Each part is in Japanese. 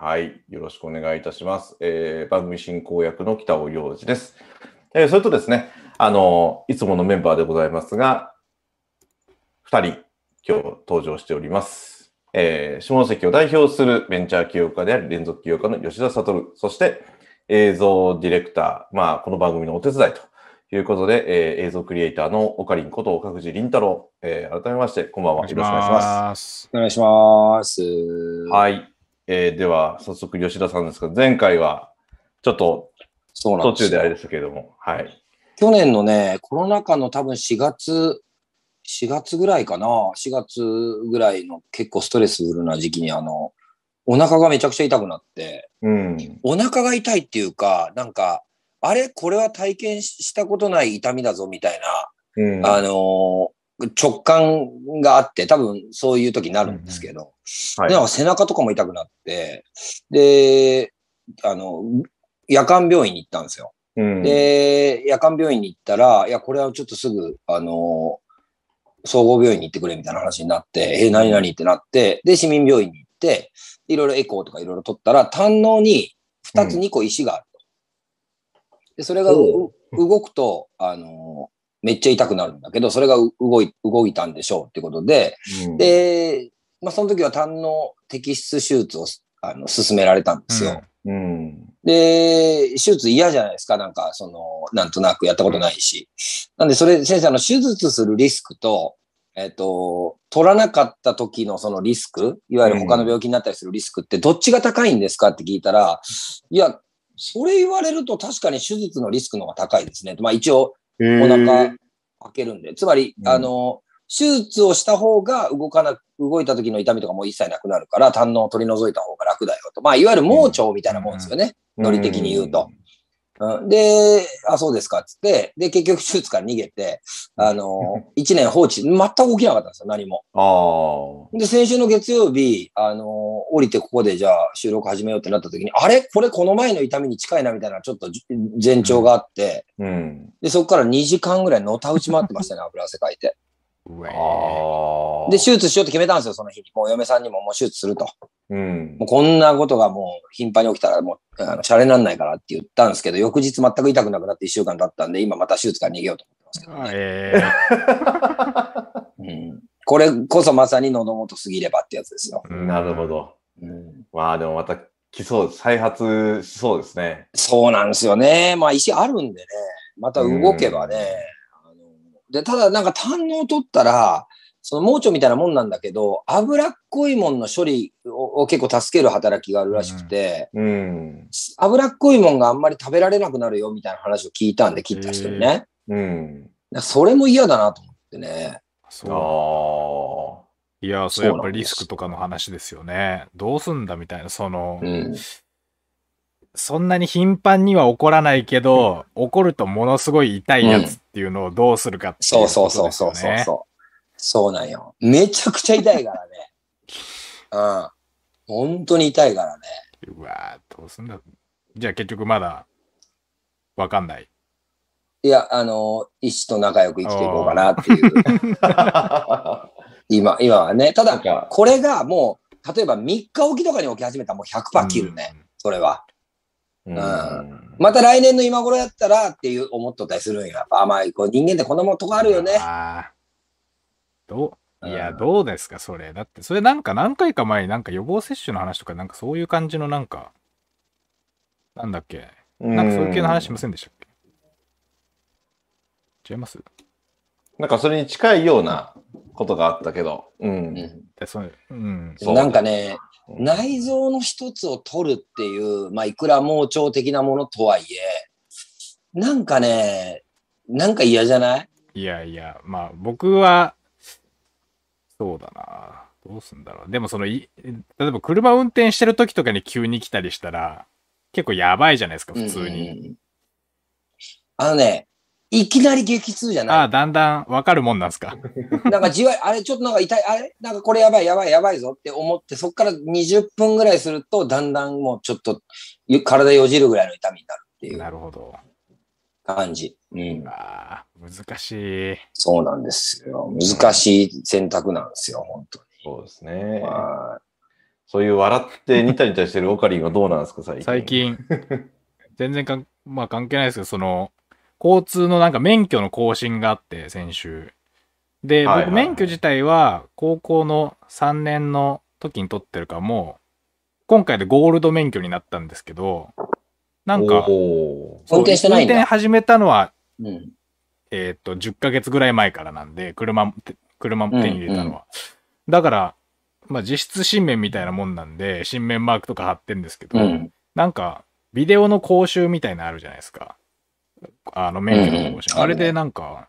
はい。よろしくお願いいたします。えー、番組進行役の北尾洋二です。えー、それとですね、あの、いつものメンバーでございますが、二人、今日登場しております。えー、下関を代表するベンチャー起業家であり、連続起業家の吉田悟、そして映像ディレクター、まあ、この番組のお手伝いということで、えー、映像クリエイターのオカリンこと岡藤凛太郎、えー、改めまして、こんばんは。よろしくお願いします。お願いします。はい。えー、では、早速吉田さんですが、前回はちょっと途中であれでしたけれども、はい。去年のね、コロナ禍の多分4月、4月ぐらいかな、4月ぐらいの結構ストレスフルな時期に、あの、お腹がめちゃくちゃ痛くなって、うん、お腹が痛いっていうか、なんか、あれ？これは体験したことない痛みだぞみたいな、うん、あの直感があって、多分そういう時になるんですけど、うんはい、背中とかも痛くなって、で、あの、夜間病院に行ったんですよ。うん、で、夜間病院に行ったら、いや、これはちょっとすぐ、あの、総合病院に行ってくれみたいな話になって、えー、何々ってなって、で、市民病院に行って、いろいろエコーとかいろいろ取ったら、胆のに2つ2個石があると。で、それが動くと、あのめっちゃ痛くなるんだけど、それが動い動いたんでしょうってことで、うん、で、まあ、その時は胆の摘出手術をあの進められたんですよ。うん、で、手術嫌じゃないですか。なんか、その、なんとなくやったことないし。なんで、それ、先生、あの、手術するリスクと、えっ、と、取らなかった時のそのリスク、いわゆる他の病気になったりするリスクってどっちが高いんですかって聞いたら、いや、それ言われると確かに手術のリスクの方が高いですね。まあ一応、お腹開けるんで。つまり、あの、手術をした方が動かな、動いた時の痛みとかも一切なくなるから、胆のを取り除いた方が楽だよと。まあ、いわゆる盲腸みたいなもんですよね。ノリ的に言うと。うん、で、あ、そうですか、っつって、で、結局手術から逃げて、あの、1年放置、全く起きなかったんですよ、何も。あで、先週の月曜日、あの、降りてここでじゃあ収録始めようってなった時に、あれ？これこの前の痛みに近いな、みたいな、ちょっと前兆があって、うん、で、そこから2時間ぐらいのた打ち回ってましたね、油汗かいて。で、手術しようって決めたんですよ、その日に。もう嫁さんにももう手術すると。うん、もうこんなことがもう頻繁に起きたらもう、あの、シャレなんないからって言ったんですけど、翌日全く痛くなくなって1週間経ったんで、今また手術から逃げようと思ってますけどね。えーうん、これこそまさに喉元すぎればってやつですよ。なるほど。うん、まあでもまた来そう、再発しそうですね。そうなんですよね。まあ石あるんでね、また動けばね。で、ただなんか胆のを取ったら、その盲腸みたいなもんなんだけど、脂っこいもんの処理を結構助ける働きがあるらしくて、うん、脂っこいもんがあんまり食べられなくなるよみたいな話を聞いたんで、切った人にね。うん、それも嫌だなと思ってね。そう。いや、それやっぱりリスクとかの話ですよね。どうすんだみたいな、その、うん、そんなに頻繁には起こらないけど、起こるとものすごい痛いやつっていうのをどうするかっていう、ねうん、そうそうそうそうそう。そうなんよ。めちゃくちゃ痛いからね。うん。本当に痛いからね。うわどうすんだ。じゃあ結局まだ、わかんない。いや、あの、医師と仲良く生きていこうかなっていう。今、今はね。ただ、これがもう、例えば3日おきとかに起き始めたらもう100%切るね。うん、それは。うん。また来年の今頃やったらっていう思っとったりするんや。あ、まあ、こう人間ってこんなもんとこあるよね。どう、いや、どうですか、それ。だって、それなんか何回か前になんか予防接種の話とか、なんかそういう感じのなんか、なんだっけ？なんかそういう系の話しませんでしたっけ？違います？なんかそれに近いようなことがあったけど。うん。うん、うん、なんかね、内臓の一つを取るっていう、まあ、いくら盲腸的なものとはいえ、なんかね、なんか嫌じゃない？いやいや、まあ僕は、そうだな。どうすんだろう。でもそのい、例えば車運転してる時とかに急に来たりしたら、結構やばいじゃないですか、普通に。うんうん、あのね、いきなり激痛じゃない？ああ、だんだんわかるもんなんすか？なんかじわあれちょっとなんか痛い、あれ？なんかこれやばいやばいやばいぞって思って、そこから20分ぐらいすると、だんだんもうちょっと体よじるぐらいの痛みになるっていう。なるほど。感じ。うん。ああ、難しい。そうなんですよ。難しい選択なんですよ、本当に。そうですね。そういう笑ってニタニタしてるオカリンはどうなんですか、最近？最近、全然かん、まあ関係ないですけど、その、交通のなんか免許の更新があって、先週。で、僕免許自体は高校の3年の時に取ってるからもう、今回でゴールド免許になったんですけど、なんか、運転してないんだ運転始めたのは、うん、えっと、10ヶ月ぐらい前からなんで、車、車手に入れたのは。うんうん、だから、まあ実質新面みたいなもんなんで、新面マークとか貼ってんですけど、うん、なんか、ビデオの講習みたいなのあるじゃないですか。あの、免許の更新。うんうん、あれでなんか、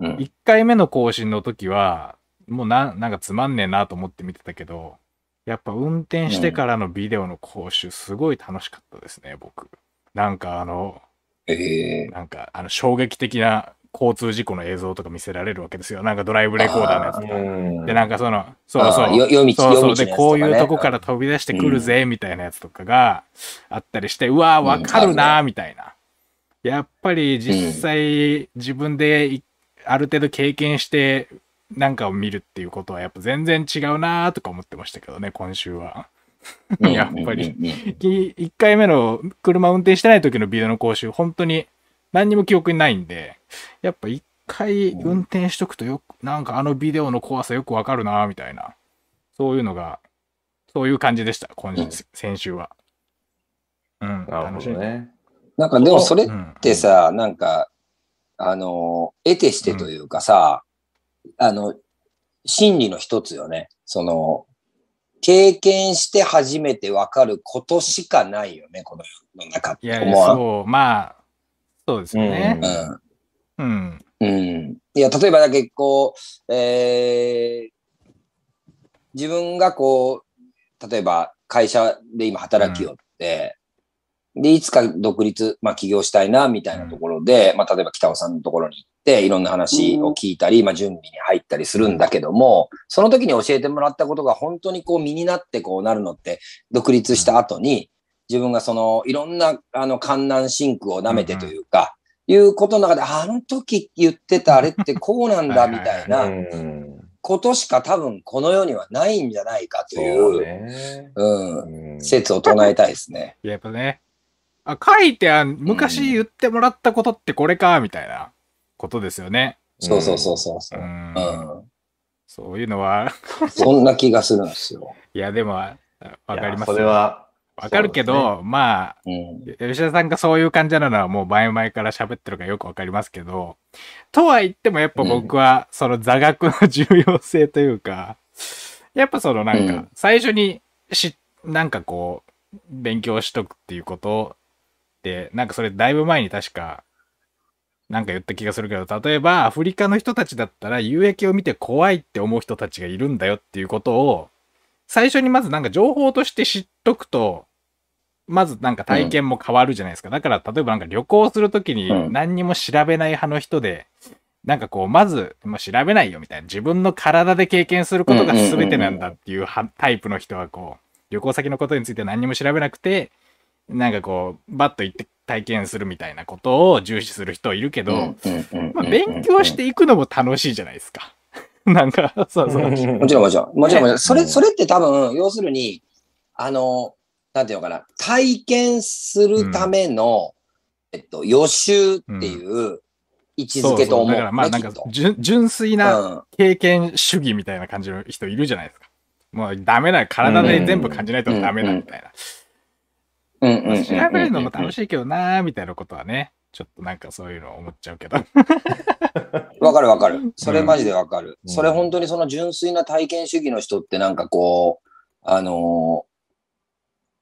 うん、1回目の更新の時は、もうな、なんかつまんねえなと思って見てたけど、やっぱ運転してからのビデオの講習、すごい楽しかったですね、僕。なんかあの、えー、なんかあの衝撃的な交通事故の映像とか見せられるわけですよ。なんかドライブレコーダーのやつとか。で、なんかその、そうそう。夜道、そうそう。で、こういうとこから飛び出してくるぜ、みたいなやつとかがあったりして、うわー、わかるな、みたいな。やっぱり実際自分である程度経験してなんかを見るっていうことはやっぱ全然違うなとか思ってましたけどね、今週は。やっぱり、1回目の車運転してない時のビデオの講習、本当に何にも記憶にないんで、やっぱ一回運転しとくとよく、なんかあのビデオの怖さよくわかるなみたいな、そういうのが、そういう感じでした、今週、先週は。うん、なるほどね。なんかでもそれってさ、うん、なんか、あの、得てしてというかさ、うん、あの、心理の一つよね。その、経験して初めてわかることしかないよね、この世の中って。いやいや、そう、まあ、そうですよね。うん。うん。うん。いや、例えばだけこう、えー、自分がこう、例えば会社で今働きよって、うん、で、いつか独立、まあ起業したいな、みたいなところで、うん、まあ例えば北尾さんのところに行って、いろんな話を聞いたり、まあ準備に入ったりするんだけども、その時に教えてもらったことが本当にこう身になってこうなるのって、独立した後に、自分がその、いろんな、あの、観南真空を舐めてというか、いうことの中で、あの時言ってたあれって こうなんだ、みたいなことしか多分この世にはないんじゃないかという、ううん、説を唱えたいですね。やっぱね。あ、書いてあ昔言ってもらったことってこれか、みたいな。ことですよね。そうそうそうそう。そう。うん、そういうのは。そんな気がするんですよ。いや、でも、わかります、それは、わかるけど、ね、まあ、うん、吉田さんがそういう感じなのはもう前々から喋ってるからよくわかりますけど、とは言ってもやっぱ僕はその座学の重要性というか、やっぱそのなんか、最初にし、なんかこう、勉強しとくっていうことで、なんかそれだいぶ前に確か、なんか言った気がするけど、例えばアフリカの人たちだったら有益を見て怖いって思う人たちがいるんだよっていうことを、最初にまずなんか情報として知っとくと、まずなんか体験も変わるじゃないですか。だから、例えばなんか旅行するときに何にも調べない派の人で、なんかこう、まず、もう調べないよみたいな。自分の体で経験することが全てなんだっていうタイプの人はこう、旅行先のことについて何にも調べなくて、なんかこう、バッと行って体験するみたいなことを重視する人いるけど、まあ、勉強していくのも楽しいじゃないですか。なんか、そうそう。もちろんもちろん。もちろんもちろん。それ、それって多分、要するに、あの、なんていうのかな、体験するための、うん、えっと、予習っていう位置づけと思う、だからまあなんか純粋な経験主義みたいな感じの人いるじゃないですか。もうダメな、体で全部感じないとダメだみたいな。調べるのも楽しいけどなーみたいなことはね、ちょっとなんかそういうの思っちゃうけど。わかるわかる。それマジでわかる。うん、それ本当にその純粋な体験主義の人ってなんかこう、あの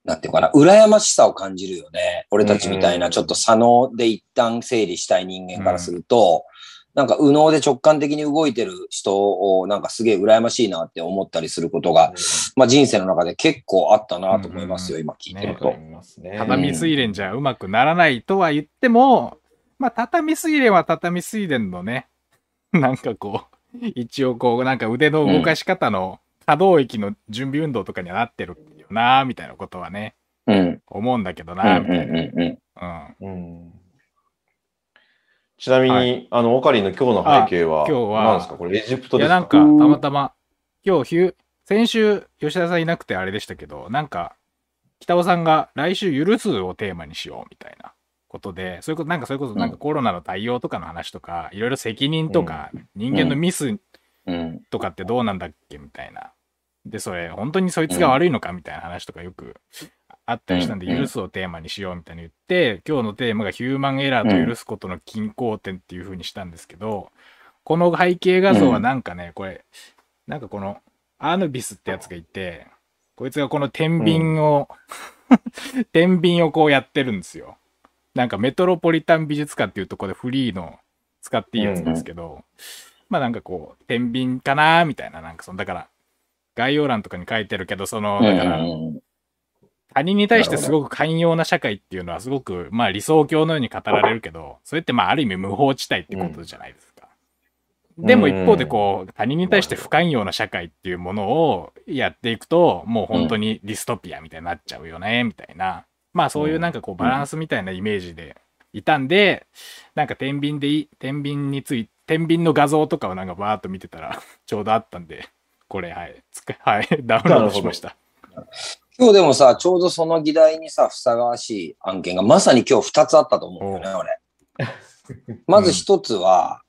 ー、なんていうかな、羨ましさを感じるよね。俺たちみたいな、ちょっと左脳で一旦整理したい人間からすると、なんか右脳で直感的に動いてる人をなんかすげえ羨ましいなって思ったりすることが、まあ人生の中で結構あったなと思いますよ、今聞いてると。ね、畳水蓮じゃうまくならないとは言っても、まあ畳水蓮は畳水蓮のね、なんかこう、一応こう、なんか腕の動かし方の可動域の準備運動とかにはなってるよな、みたいなことはね、うん、思うんだけどな、みたいな。ちなみに、はい、あの、オカリンの今日の背景は、今日は、何ですか？これエジプトですか？いや、なんか、たまたま、今日、先週、吉田さんいなくてあれでしたけど、なんか、北尾さんが来週許すをテーマにしようみたいなことで、そういうこと、なんかそれこそなんかコロナの対応とかの話とか、いろいろ責任とか、人間のミスとかってどうなんだっけみたいな。で、それ、本当にそいつが悪いのかみたいな話とかよくあったりしたんで、許すをテーマにしようみたいに言って、今日のテーマがヒューマンエラーと許すことの均衡点っていう風にしたんですけど、この背景画像はなんかね、これ、なんかこの、アーヌビスってやつがいて、こいつがこの天秤を、天秤をこうやってるんですよ。なんかメトロポリタン美術館っていうとこでフリーの使っていいやつですけど、まあなんかこう、天秤かなみたいな、なんかその、だから、概要欄とかに書いてるけど、その、だから、他人に対してすごく寛容な社会っていうのはすごく、まあ理想郷のように語られるけど、それってまあある意味無法地帯ってことじゃないですか。うん、でも一方でこう、他人に対して不寛容な社会っていうものをやっていくと、もう本当にディストピアみたいになっちゃうよね、みたいな。まあそういうなんかこうバランスみたいなイメージでいたんで、なんか天秤でいい、天秤について、天秤の画像とかをなんかバーっと見てたらちょうどあったんで、これ、はい、つはい、ダウンロードしました。今日でもさ、ちょうどその議題にさ、ふさわしい案件がまさに今日2つあったと思うんだよね、俺。まず1つは、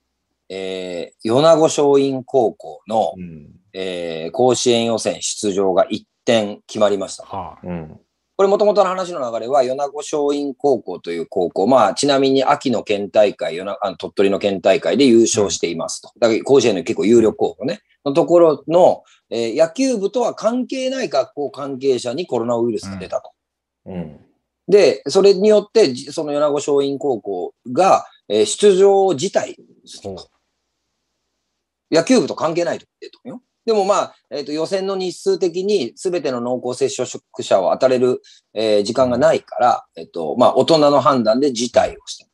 うん、えー、米子松蔭高校の、うん、えー、甲子園予選出場が1点決まりました。はあ、うんこれもともとの話の流れは、米子松蔭高校という高校、まあ、ちなみに秋の県大会、あの鳥取の県大会で優勝していますと。だから甲子園の結構有力候補ね。のところの、えー、野球部とは関係ない学校関係者にコロナウイルスが出たと。うん、で、それによって、その米子松蔭高校が、えー、出場自体野球部と関係ないと言ってるとよ。でもまあ、えっ、ー、と、予選の日数的に全ての濃厚接触者を当たれる、えー、時間がないから、えっ、ー、と、まあ、大人の判断で辞退をしたと。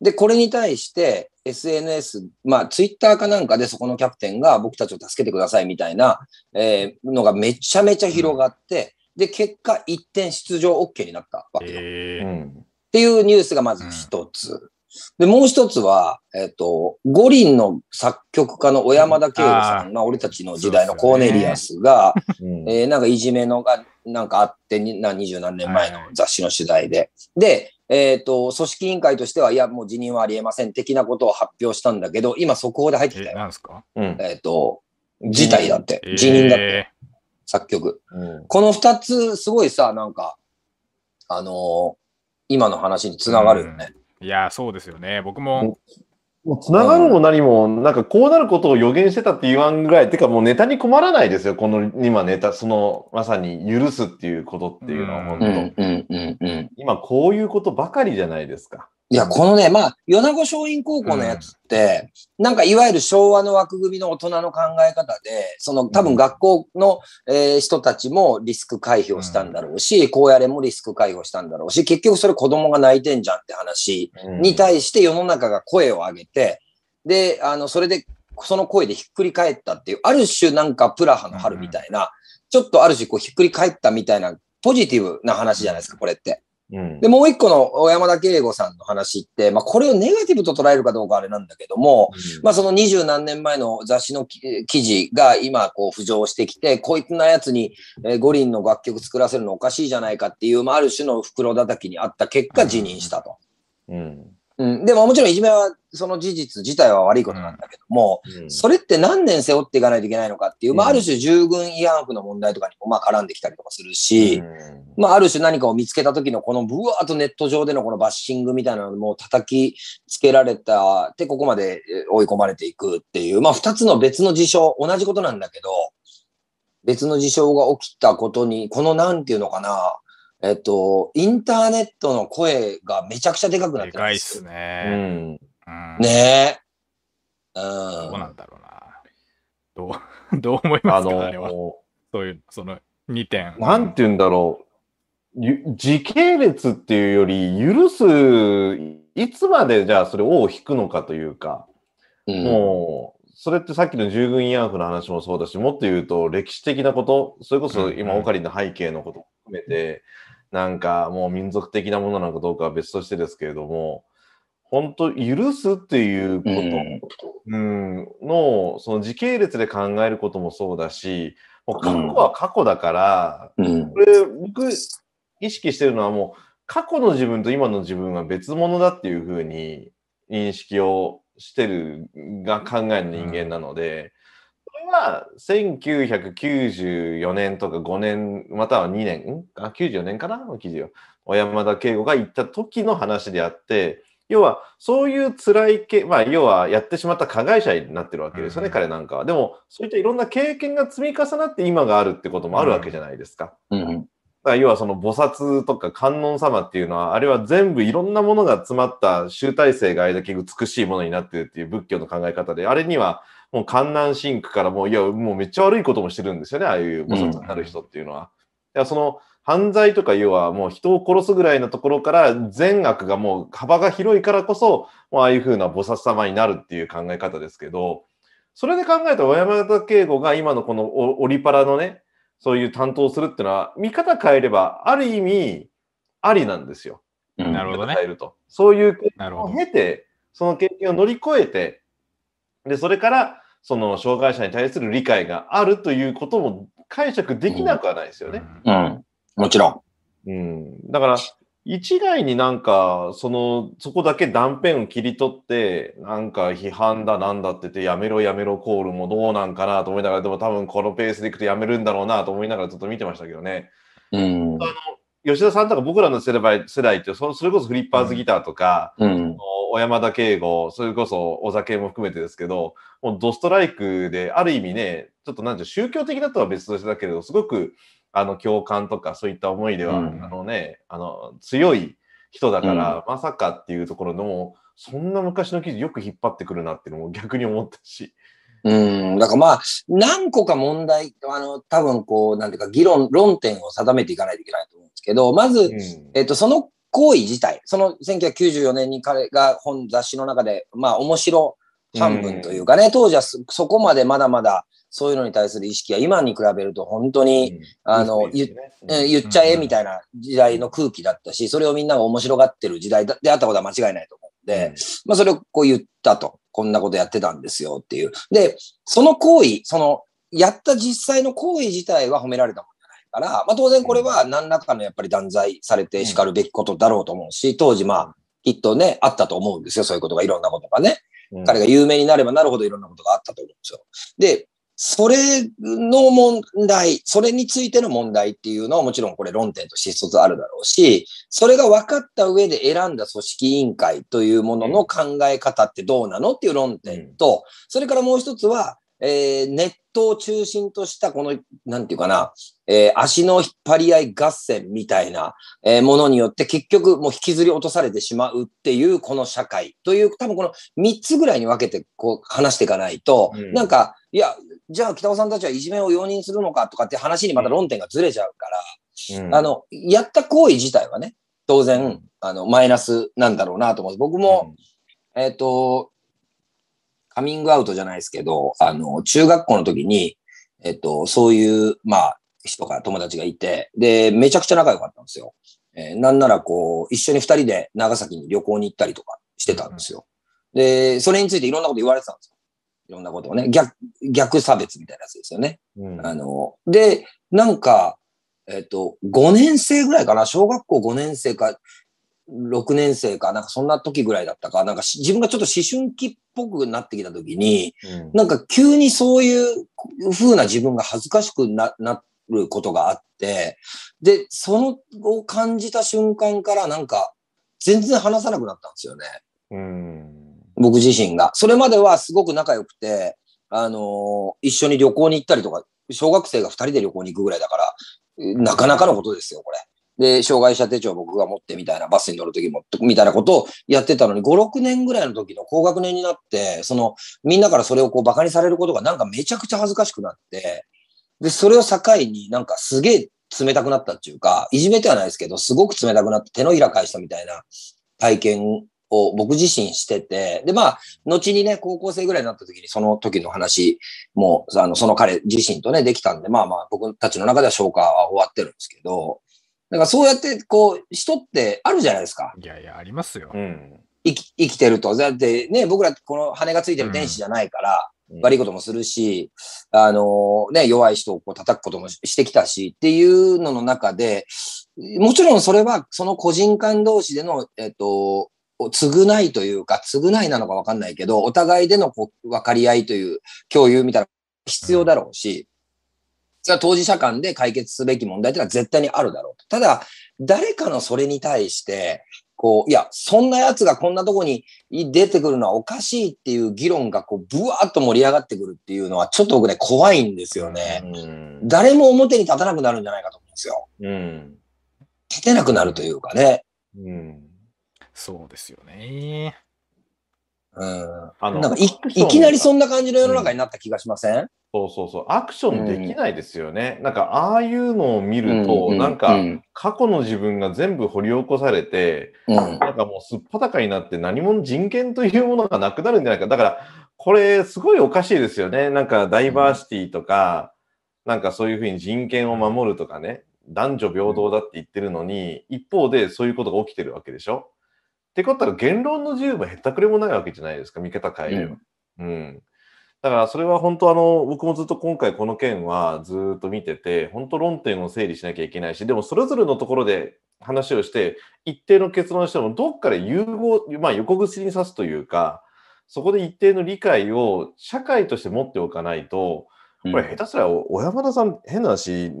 で、これに対して SNS、まあ、ツイッターかなんかでそこのキャプテンが僕たちを助けてくださいみたいな、えー、のがめちゃめちゃ広がって、うん、で、結果一点出場 OK になったわけよ。えー、っていうニュースがまず一つ。で、もう一つは、えっ、ー、と、五輪の作曲家の小山田圭吾さんが、俺たちの時代のコーネリアスが、ね。えー、なんかいじめのが、なんかあってに、な、二十何年前の雑誌の取材で。はい、で、えっ、ー、と、組織委員会としては、いや、もう辞任はありえません、的なことを発表したんだけど、今速報で入ってきたよ。なんですか？えっ、と、辞退だって、辞任だって、作曲。うん、この二つ、すごいさ、なんか、あの今の話につながるよね。うんいや、そうですよね。僕も。もうつながるも何も、なんかこうなることを予言してたって言わんぐらい、てかもうネタに困らないですよ。この今ネタ、そのまさに許すっていうことっていうのは本当、うんうんうんうん、今こういうことばかりじゃないですか。いや、このね、まあ、米子松蔭高校のやつって、うん、なんかいわゆる昭和の枠組みの大人の考え方で、その多分学校の、えー、人たちもリスク回避をしたんだろうし、うん、こうやれもリスク回避をしたんだろうし、結局それ子供が泣いてんじゃんって話に対して世の中が声を上げて、で、あの、それで、その声でひっくり返ったっていう、ある種なんかプラハの春みたいな、ちょっとある種こうひっくり返ったみたいな、ポジティブな話じゃないですか、これって。うん、で、もう一個の小山田圭吾さんの話って、まあ、これをネガティブと捉えるかどうかあれなんだけども、うん、まあ、その二十何年前の雑誌の記事が今、こう、浮上してきて、こいつなやつに、えー、五輪の楽曲作らせるのおかしいじゃないかっていう、まあ、ある種の袋叩きにあった結果、辞任したと。うん。うん、でももちろんいじめはその事実自体は悪いことなんだけども、うん、それって何年背負っていかないといけないのかっていう、まあ、ある種従軍慰安婦の問題とかにもまあ絡んできたりとかするし、うん、まあ、ある種何かを見つけた時のこのブワーっとネット上でのこのバッシングみたいなのも叩きつけられたってここまで追い込まれていくっていう、まあ、二つの別の事象、同じことなんだけど、別の事象が起きたことに、このなんていうのかな、えっと、インターネットの声がめちゃくちゃでかくなってでかいっすね。うん。ねえ。うん。どうなんだろうな。どう、どう思いますか、あのー、あれは。そういう、その2点。なんて言うんだろう。時系列っていうより、許す、いつまでじゃあそれを引くのかというか、うん、もう、それってさっきの従軍慰安婦の話もそうだし、もっと言うと歴史的なこと、それこそ今、オカリンの背景のことも含めて、なんかもう民族的なものなのかどうかは別としてですけれども、本当許すっていうこと、うん、の、その時系列で考えることもそうだし、もう過去は過去だから、うん、これ僕意識してるのはもう過去の自分と今の自分は別物だっていうふうに認識をしてるが考える人間なので、は1994年とか5年、または2年、あ、94年かなの記事を、小山田圭吾が言った時の話であって、要は、そういう辛いけ、まあ、要は、やってしまった加害者になってるわけですよね、うん、彼なんかは。でも、そういったいろんな経験が積み重なって今があるってこともあるわけじゃないですか。うん、うん要はその菩薩とか観音様っていうのは、あれは全部いろんなものが詰まった集大成があれだけ美しいものになってるっていう仏教の考え方で、あれにはもう観南神苦からもう、いや、もうめっちゃ悪いこともしてるんですよね、ああいう菩薩になる人っていうのは。うん、いやその犯罪とか要はもう人を殺すぐらいのところから善悪がもう幅が広いからこそ、もうああいうふうな菩薩様になるっていう考え方ですけど、それで考えた小山田圭吾が今のこのオリパラのね、そういう担当をするっていうのは、見方変えれば、ある意味、ありなんですよ。なるほどね。変えると。そういう経験を経て、その経験を乗り越えて、で、それから、その障害者に対する理解があるということも解釈できなくはないですよね。うん。うん、もちろん。うん。だから、一概になんか、その、そこだけ断片を切り取って、なんか批判だなんだって言って、やめろやめろコールもどうなんかなと思いながら、でも多分このペースでいくとやめるんだろうなと思いながらずっと見てましたけどね。うん。あの、吉田さんとか僕らの世代世代ってそ、それこそフリッパーズギターとか、うん、小山田圭吾、それこそお酒も含めてですけど、もうドストライクで、ある意味ね、ちょっとなんていう宗教的だとは別としてだけれど、すごくあの共感とかそういった思いでは、うん、あのね、あの強い人だから、まさかっていうところの、そんな昔の記事よく引っ張ってくるなっていうのも逆に思ったし。うん、だからまあ、何個か問題、あの、多分こう、なんていうか、議論、論点を定めていかないといけないと思うんですけど、まず、うん、えっと、その行為自体、その1994年に彼が本雑誌の中で、まあ、面白半分というかね、うん、当時はそこまでまだまだそういうのに対する意識は今に比べると本当に、うん、あの、言っちゃえみたいな時代の空気だったし、それをみんなが面白がってる時代であったことは間違いないと思う。んで、まあそれをこう言ったと。こんなことやってたんですよっていう。で、その行為、その、やった実際の行為自体は褒められたもんじゃないから、まあ当然これは何らかのやっぱり断罪されて叱るべきことだろうと思うし、当時まあ、きっとね、あったと思うんですよ。そういうことが、いろんなことがね。彼が有名になればなるほどいろんなことがあったと思うんですよ。で、それの問題、それについての問題っていうのはもちろんこれ論点として一つあるだろうし、それが分かった上で選んだ組織委員会というものの考え方ってどうなのっていう論点と、それからもう一つは、えー、ネットを中心としたこの、なんていうかな、えー、足の引っ張り合い合戦みたいな、えー、ものによって結局もう引きずり落とされてしまうっていうこの社会という、多分この3つぐらいに分けてこう話していかないと、うん、なんか、いや、じゃあ北尾さんたちはいじめを容認するのかとかって話にまた論点がずれちゃうから、うん、あの、やった行為自体はね、当然、あの、マイナスなんだろうなと思う。僕も、うん、えっ、ー、と、カミングアウトじゃないですけど、あの、中学校の時に、えっ、ー、と、そういう、まあ、人が、友達がいて、で、めちゃくちゃ仲良かったんですよ。えー、なんならこう、一緒に二人で長崎に旅行に行ったりとかしてたんですよ。で、それについていろんなこと言われてたんですよ。いろんなことをね、逆、逆差別みたいなやつですよね。うん、あの、で、なんか、えっ、ー、と、5年生ぐらいかな、小学校5年生か、6年生か、なんかそんな時ぐらいだったか、なんか自分がちょっと思春期っぽくなってきた時に、うん、なんか急にそういう風な自分が恥ずかしくななることがあって、で、そのを感じた瞬間からなんか全然話さなくなったんですよね。うん僕自身が。それまではすごく仲良くて、あのー、一緒に旅行に行ったりとか、小学生が二人で旅行に行くぐらいだから、なかなかのことですよ、これ。で、障害者手帳僕が持ってみたいな、バスに乗るときも、みたいなことをやってたのに、5、6年ぐらいの時の高学年になって、その、みんなからそれをこう馬鹿にされることがなんかめちゃくちゃ恥ずかしくなって、で、それを境になんかすげえ冷たくなったっていうか、いじめてはないですけど、すごく冷たくなって手のひら返したみたいな体験を僕自身してて、で、まあ、後にね、高校生ぐらいになった時にその時の話も、あの、その彼自身とね、できたんで、まあまあ、僕たちの中では消化は終わってるんですけど、だからそうやって、こう、人ってあるじゃないですか。いやいや、ありますよ。うん。生き、生きてると。だってね、僕らこの羽がついてる天使じゃないから、悪いこともするし、あのね、弱い人をこう叩くこともしてきたしっていうのの中で、もちろんそれはその個人間同士での、えっと、償いというか、償いなのかわかんないけど、お互いでのこう分かり合いという共有みたいな必要だろうし、それは当事者間で解決すべき問題というのは絶対にあるだろう。ただ、誰かのそれに対して、こう、いや、そんな奴がこんなとこに出てくるのはおかしいっていう議論がこう、ブワーッと盛り上がってくるっていうのは、ちょっと僕ね、怖いんですよね。誰も表に立たなくなるんじゃないかと思うんですよ。うん、立てなくなるというかね。うん、そうですよね。うん。あのなんかい、いきなりそんな感じの世の中になった気がしません、うんそうそうそう。アクションできないですよね。うん、なんか、ああいうのを見ると、うん、なんか、過去の自分が全部掘り起こされて、うん、なんかもうすっぱだかになって何も人権というものがなくなるんじゃないか。だから、これ、すごいおかしいですよね。なんか、ダイバーシティとか、なんかそういうふうに人権を守るとかね、男女平等だって言ってるのに、一方でそういうことが起きてるわけでしょってことは言論の自由もへったくれもないわけじゃないですか、見方変えれば。うん。だからそれは本当あの、僕もずっと今回この件はずっと見てて、本当論点を整理しなきゃいけないし、でもそれぞれのところで話をして、一定の結論しても、どっかで融合、まあ横串に刺すというか、そこで一定の理解を社会として持っておかないと、これ下手すら小山田さん変な話、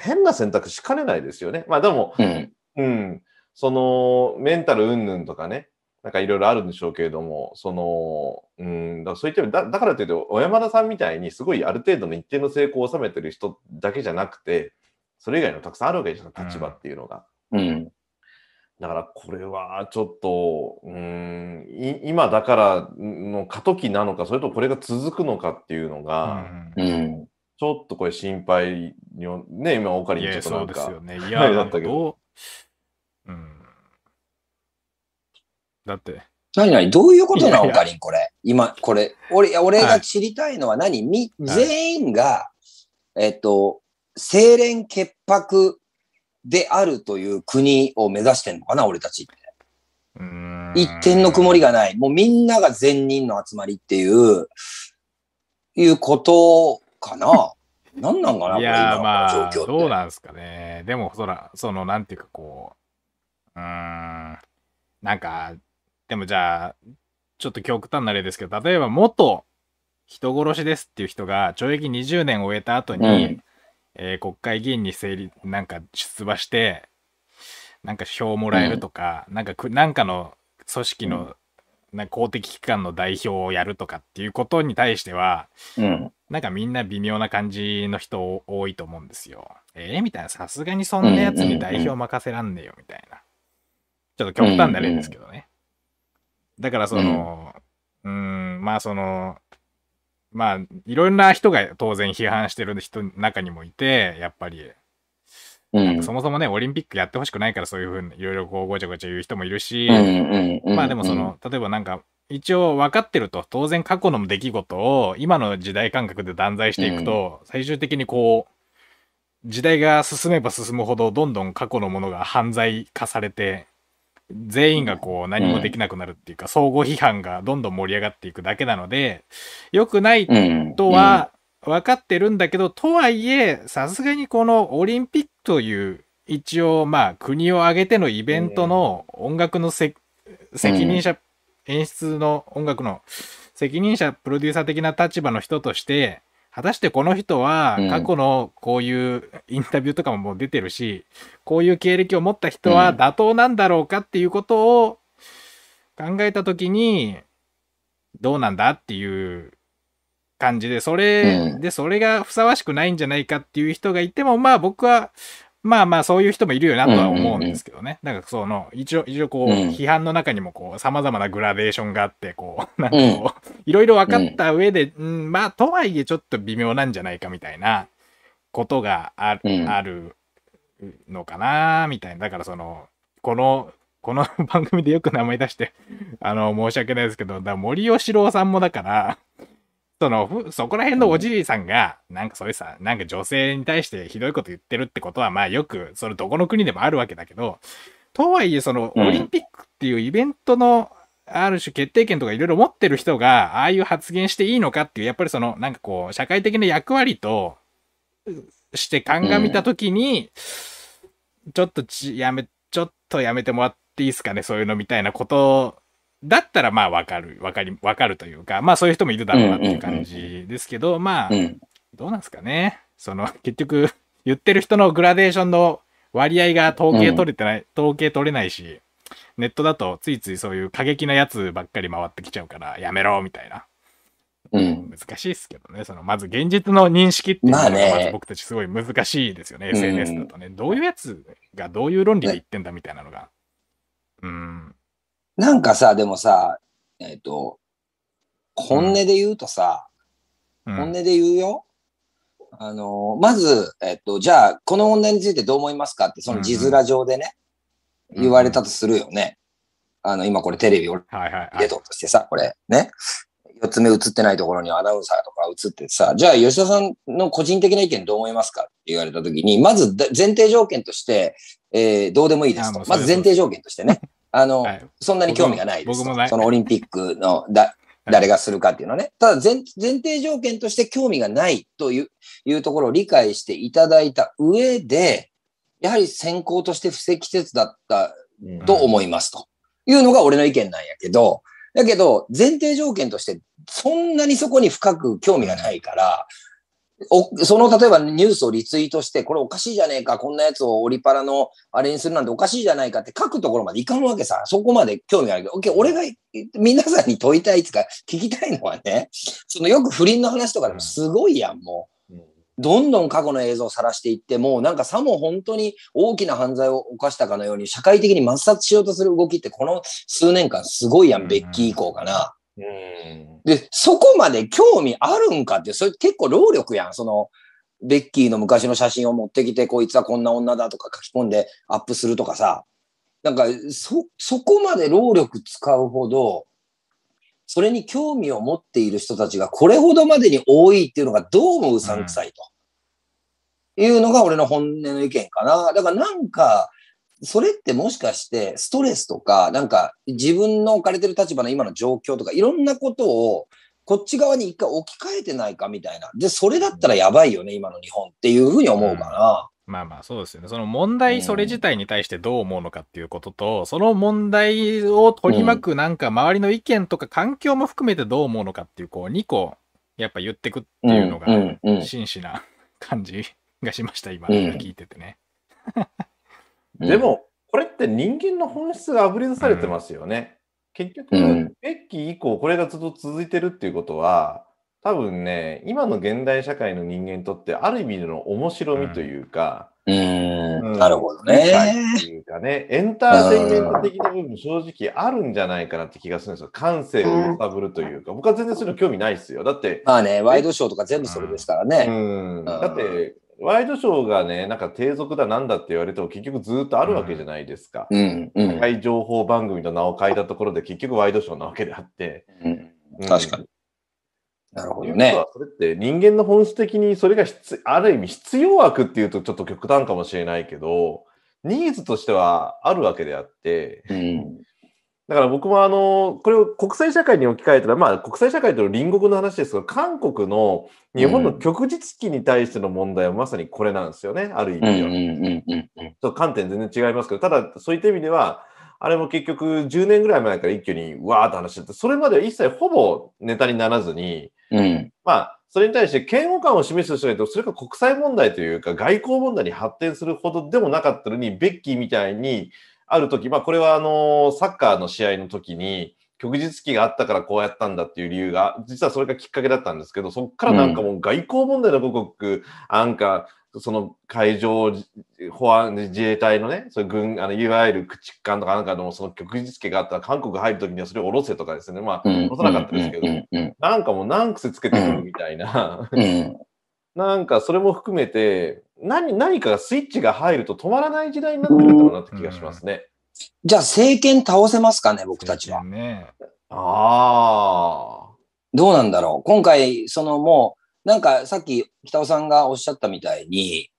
変な選択しかねないですよね。まあでも、うん、うん、そのメンタル云々とかね、なんかいろいろあるんでしょうけれども、その、うん、だそういっただだからというと、小山田さんみたいにすごいある程度の一定の成功を収めてる人だけじゃなくて、それ以外のたくさんあるわけじゃない立場っていうのが。うん。だからこれはちょっと、うん、今だからの過渡期なのか、それとこれが続くのかっていうのが、うん、ちょっとこれ心配に、ね、今、おかりにちょっとなんか、そうですよね。いや、だったけど。うん。だって。何何？どういうことなの？かりん、これ。今、これ。俺、俺が知りたいのは何、み、全員が、えっと、清廉潔白であるという国を目指してんのかな、俺たちって。一点の曇りがない。もうみんなが善人の集まりっていう、いうことかな？何なんかな、いやまあ、どうなんですかね。でも、そら、その、なんていうかこう、うん、なんか、でもじゃあ、ちょっと極端な例ですけど、例えば元人殺しですっていう人が懲役20年を終えた後に、うん、えー、国会議員に成立、なんか出馬して、なんか票をもらえるとか、うん、なんかなんかの組織の、な公的機関の代表をやるとかっていうことに対しては、うん、なんかみんな微妙な感じの人多いと思うんですよ。えー、みたいな、さすがにそんなやつに代表任せらんねえよみたいな。ちょっと極端な例ですけどね。だからその、うん、ん、まあその、まあ、いろんな人が当然批判してる人の中にもいて、やっぱり、うん、そもそもね、オリンピックやってほしくないからそういうふうにいろいろこうごちゃごちゃ言う人もいるし、まあでもその、例えばなんか、一応分かってると、当然過去の出来事を今の時代感覚で断罪していくと、うん、最終的にこう、時代が進めば進むほどどんどん過去のものが犯罪化されて、全員がこう何もできなくなるっていうか、相互批判がどんどん盛り上がっていくだけなので、良くないとは分かってるんだけど、とはいえ、さすがにこのオリンピックという一応まあ国を挙げてのイベントの音楽の責任者、演出の音楽の責任者プロデューサー的な立場の人として、果たしてこの人は過去のこういうインタビューとかももう出てるし、こういう経歴を持った人は妥当なんだろうかっていうことを考えたときに、どうなんだっていう感じで、それで、それがふさわしくないんじゃないかっていう人がいても、まあ僕はまあまあそういう人もいるよなとは思うんですけどね。なんかその、一応、一応こう、批判の中にもこう、様々なグラデーションがあって、こう、なんかこう、いろいろ分かった上で、うん、まあとはいえちょっと微妙なんじゃないかみたいなことがある、あるのかなみたいな。だからその、この、この番組でよく名前出して、あの、申し訳ないですけど、だ森喜朗さんもだから、その、そこら辺のおじいさんが、なんかそういうさ、なんか女性に対してひどいこと言ってるってことは、まあよく、そのどこの国でもあるわけだけど、とはいえ、その、オリンピックっていうイベントの、ある種決定権とかいろいろ持ってる人が、ああいう発言していいのかっていう、やっぱりその、なんかこう、社会的な役割として鑑みたときに、うん、ちょっとち、やめ、ちょっとやめてもらっていいですかね、そういうのみたいなことだったらまあわかる、わかり、わかるというか、まあそういう人もいるだろうなっていう感じですけど、まあ、どうなんですかね。その、結局、言ってる人のグラデーションの割合が統計取れてない、統計取れないし、ネットだとついついそういう過激なやつばっかり回ってきちゃうから、やめろみたいな。うん、難しいですけどね。その、まず現実の認識っていうのが、まず僕たちすごい難しいですよね。ね SNS だとね。どういうやつがどういう論理で言ってんだみたいなのが。うん。なんかさ、でもさ、えっ、ー、と、本音で言うとさ、うん、本音で言うよ。あの、まず、えっ、ー、と、じゃあ、この問題についてどう思いますかって、その字面上でね、うん、言われたとするよね。あの、今これテレビを出ととしてさ、これね。四つ目映ってないところにアナウンサーとか映ってさ、じゃあ吉田さんの個人的な意見どう思いますかって言われたときに、まず前提条件として、えー、どうでもいいですと。まず前提条件としてね。あの、はい、そんなに興味がないです。僕もない。そのオリンピックのだ、誰がするかっていうのはね。ただ前、前提条件として興味がないといういうところを理解していただいた上で、やはり先行として不適切だったと思いますというのが俺の意見なんやけど、だけど、前提条件として、そんなにそこに深く興味がないから、おその例えばニュースをリツイートして、これおかしいじゃねえか、こんなやつをオリパラのあれにするなんておかしいじゃないかって書くところまでいかんわけさ。そこまで興味があるけど、俺が皆さんに問いたいつか聞きたいのはね、そのよく不倫の話とかでもすごいやん、もう。どんどん過去の映像を晒していって、もうなんかさも本当に大きな犯罪を犯したかのように社会的に抹殺しようとする動きってこの数年間すごいやん、ベッキー以降かな。で、そこまで興味あるんかって、それ結構労力やん。その、ベッキーの昔の写真を持ってきて、こいつはこんな女だとか書き込んでアップするとかさ。なんか、そ、そこまで労力使うほど、それに興味を持っている人たちがこれほどまでに多いっていうのがどうもうさんくさいと。いうのが俺の本音の意見かな。だからなんか、それってもしかしてストレスとか、なんか自分の置かれてる立場の今の状況とか、いろんなことをこっち側に一回置き換えてないかみたいな。で、それだったらやばいよね、今の日本っていうふうに思うかな。うん、まあまあそうですよね。その問題それ自体に対してどう思うのかっていうことと、うん、その問題を取り巻くなんか周りの意見とか環境も含めてどう思うのかっていう、こう2個やっぱ言ってくっていうのが真摯な感じがしました、今聞いててね。でも、これって人間の本質があぶり出されてますよね。結局、ベッキー以降、これがずっと続いてるっていうことは、多分ね、今の現代社会の人間にとって、ある意味での面白みというか、うん、なるほどね。っていうかね、エンターテインメント的な部分、正直あるんじゃないかなって気がするんですよ。感性を揺さぶるというか、僕は全然そういうの興味ないですよ。だって。まあね、ワイドショーとか全部それですからね。うん。だって、ワイドショーがね、なんか低俗だなんだって言われても結局ずっとあるわけじゃないですか。うん。うん、高い情報番組の名を変えたところで結局ワイドショーなわけであって。うん。確かに。なるほどね。それって人間の本質的にそれがある意味必要悪っていうとちょっと極端かもしれないけど、ニーズとしてはあるわけであって、うん、だから僕もあの、これを国際社会に置き換えたら、まあ国際社会との隣国の話ですが、韓国の日本の旭日記に対しての問題はまさにこれなんですよね、ある意味では。ちょっと観点全然違いますけど、ただそういった意味では、あれも結局10年ぐらい前から一挙にわーっと話してて、それまでは一切ほぼネタにならずに、うん、まあ、それに対して嫌悪感を示す人がいると、それが国際問題というか外交問題に発展するほどでもなかったのに、ベッキーみたいに、ある時、まあこれはあの、サッカーの試合の時に、旭日記があったからこうやったんだっていう理由が、実はそれがきっかけだったんですけど、そこからなんかもう外交問題の母国、なんか、その海上保安自衛隊のね、そ軍、あのいわゆる駆逐艦とかなんかのその旭日記があったら韓国入るときにはそれを下ろせとかですね。まあ、下ろさなかったですけど、なんかもう何癖つけてくるみたいな。なんかそれも含めて、何、何かがスイッチが入ると止まらない時代になってるんだろうなって気がしますね。じゃあ政権倒せますかね、僕たちは。ね、ああ。どうなんだろう。今回、そのもう、なんかさっき北尾さんがおっしゃったみたいに、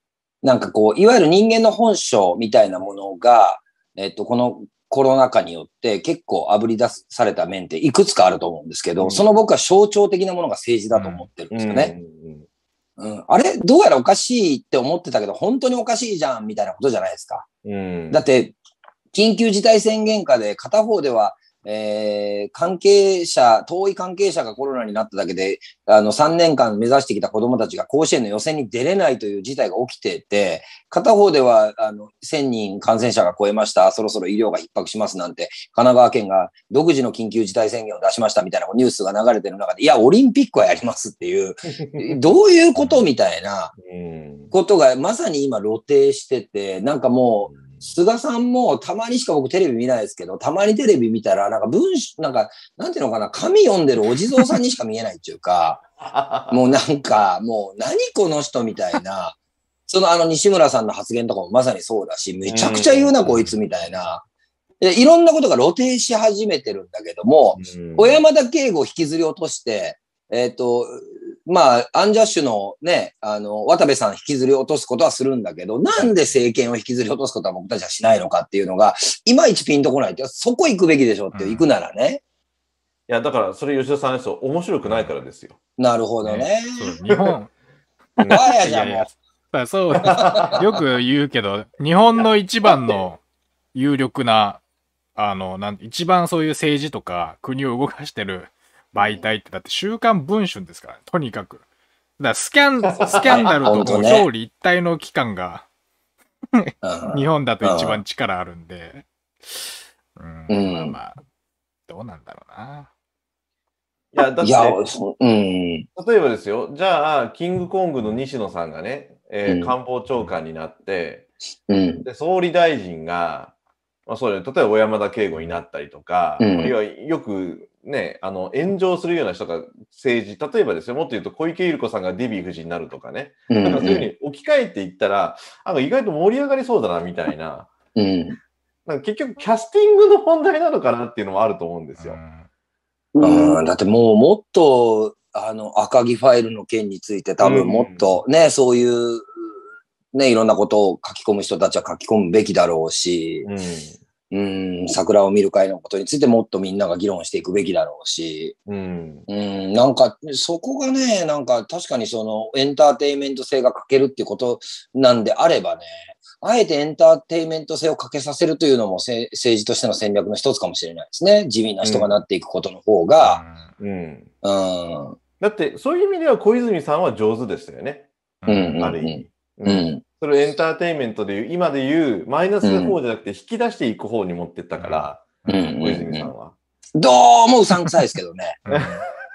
なんかこう、いわゆる人間の本性みたいなものが、えっと、このコロナ禍によって結構炙り出された面っていくつかあると思うんですけど、うん、その僕は象徴的なものが政治だと思ってるんですよね。うん、あれ？どうやらおかしいって思ってたけど、本当におかしいじゃんみたいなことじゃないですか。うん、だって、緊急事態宣言下で片方ではえー、関係者、遠い関係者がコロナになっただけで、あの、3年間目指してきた子供たちが甲子園の予選に出れないという事態が起きてて、片方では、あの、1000人感染者が超えました、そろそろ医療が逼迫しますなんて、神奈川県が独自の緊急事態宣言を出しましたみたいなニュースが流れてる中で、いや、オリンピックはやりますっていう、どういうことみたいなことがまさに今露呈してて、なんかもう、菅さんもたまにしか僕テレビ見ないですけど、たまにテレビ見たら、なんか文章、なんか、なんていうのかな、紙読んでるお地蔵さんにしか見えないっていうか、もうなんか、もう何この人みたいな、そのあの西村さんの発言とかもまさにそうだし、めちゃくちゃ言うな、こいつみたいな。でいろんなことが露呈し始めてるんだけども、小山田圭吾を引きずり落として、えっ、ー、と、まあ、アンジャッシュのね、あの、渡部さん引きずり落とすことはするんだけど、なんで政権を引きずり落とすことは僕たちはしないのかっていうのが、いまいちピンとこないって、そこ行くべきでしょって、行くならね。いや、だから、それ吉田さんですよ。面白くないからですよ。なるほどね。ね日本。あやじゃん、もう。そう。よく言うけど、日本の一番の有力な、あの、なん一番そういう政治とか国を動かしてる媒体って、だって週刊文春ですからね、とにかく。だからスキャン、スキャンダルと表裏一体の機関が日本だと一番力あるんで、うん、うん、まあまあ、どうなんだろうな。いや、だって、うん、例えばですよ、じゃあ、キングコングの西野さんがね、えー、官房長官になって、うん、で総理大臣が、まあ、そう例えば小山田圭吾になったりとか、うん、よくね、あの、炎上するような人が政治、例えばですよ、もっと言うと小池百合子さんがデヴィ夫人になるとかね、うんうん、なんかそういうふうに置き換えていったら、なんか意外と盛り上がりそうだな、みたいな。うん、なんか結局、キャスティングの問題なのかなっていうのもあると思うんですよ。うん、うん、だってもうもっと、あの、赤木ファイルの件について多分もっとね、うん、そういう、ね、いろんなことを書き込む人たちは書き込むべきだろうし、うんうん、桜を見る会のことについてもっとみんなが議論していくべきだろうし、うん、うん、なんか、そこがね、なんか確かにそのエンターテインメント性が欠けるっていうことなんであればね、あえてエンターテインメント性を欠けさせるというのも政治としての戦略の一つかもしれないですね。地味な人がなっていくことの方が。うん。うん、だって、そういう意味では小泉さんは上手でしたよね。うん、ある意味。うん。それをエンターテインメントでいう、今でいう、マイナスの方じゃなくて、引き出していく方に持ってったから、うん、小泉さんは。どうもうさんくさいですけどね。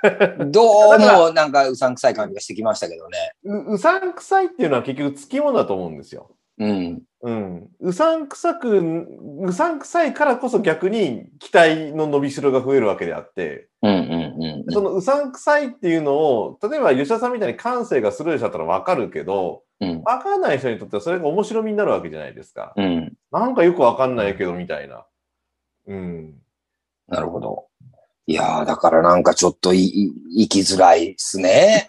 どうもなんかうさんくさい感じがしてきましたけどね。ううさんくさいっていうのは結局つきものだと思うんですよ。うん。うん。うさんくさく、うさんくさいからこそ逆に期待の伸びしろが増えるわけであって、うんうんうん、そのうさんくさいっていうのを、例えば吉田さんみたいに感性がスルーしちゃったらわかるけど、うん、わかんない人にとってはそれが面白みになるわけじゃないですか。うん、なんかよくわかんないけど、みたいな。うん。なるほど。いやー、だからなんかちょっとい生きづらいっすね。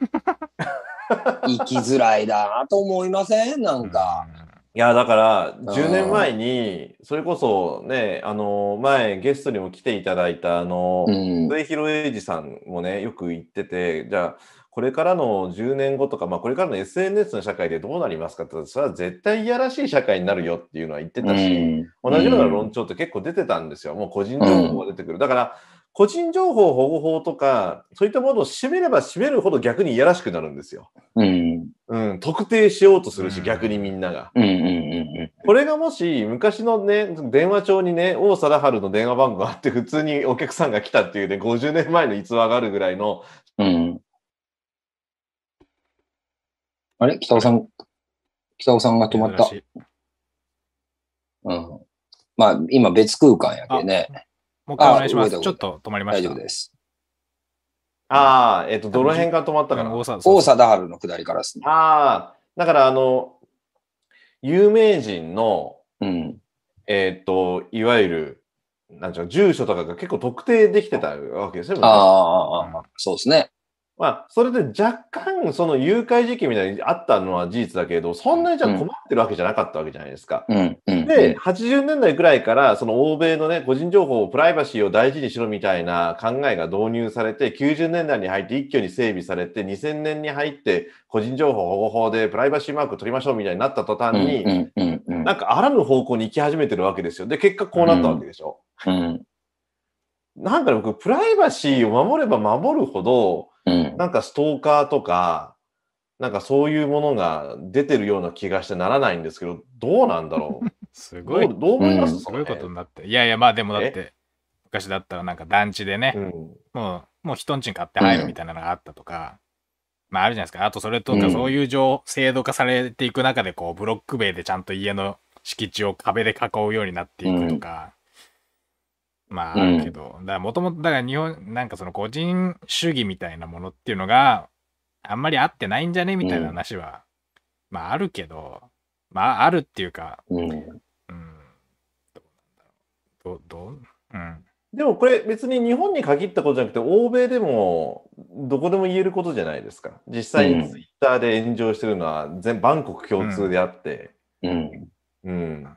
生きづらいだなと思いません？なんか。いや、だから、10年前に、それこそね、あの、前ゲストにも来ていただいた、あの、末広英二さんもね、よく言ってて、じゃあ、これからの10年後とか、まあ、これからの SNS の社会でどうなりますかって、それは絶対いやらしい社会になるよっていうのは言ってたし、同じような論調って結構出てたんですよ。もう個人情報が出てくる。だから、個人情報保護法とか、そういったものを締めれば締めるほど逆にいやらしくなるんですよ。うん。うん、特定しようとするし、逆にみんなが。うんうんうんうん。これがもし、昔のね、電話帳にね、王貞治の電話番号があって、普通にお客さんが来たっていうね、50年前の逸話があるぐらいの、うん。あれ？北尾さん、北尾さんが止まった。うん。まあ、今別空間やけね。もう一回お願いします。ちょっと止まりました。大丈夫です。ああ、えっ、ー、と、どの辺が止まったかな？大貞治の下りからですね。ああ、だからあの、有名人の、うん、えっ、ー、と、いわゆる、なんちゅう住所とかが結構特定できてたわけですよ。ああ、そうですね。まあ、それで若干、その誘拐時期みたいにあったのは事実だけど、そんなにじゃ困ってるわけじゃなかったわけじゃないですか。うんうん、で、80年代くらいから、その欧米のね、個人情報、プライバシーを大事にしろみたいな考えが導入されて、90年代に入って一挙に整備されて、2000年に入って個人情報保護法でプライバシーマーク取りましょうみたいになった途端に、なんかあらぬ方向に行き始めてるわけですよ。で、結果こうなったわけでしょ。うん、なんか僕、プライバシーを守れば守るほど、うん、なんかストーカーとか、なんかそういうものが出てるような気がしてならないんですけど、どうなんだろう？すごい。どう思います、うん、すごいことになって。いやいや、まあでもだって、昔だったらなんか団地でね、うん、もう、もう人んちに買って入るみたいなのがあったとか、うん、まああるじゃないですか。あとそれとか、そういう上、制度化されていく中で、こう、ブロック塀でちゃんと家の敷地を壁で囲うようになっていくとか、まあ、あるけど、だからもともと、だから日本、なんかその個人主義みたいなものっていうのがあんまり合ってないんじゃねみたいな話は、うん、まああるけど、まああるっていうか、うん。うん。ど、どう？うん。でもこれ別に日本に限ったことじゃなくて、欧米でもどこでも言えることじゃないですか。実際にツイッターで炎上してるのは全、バンコク共通であって、うん。うん。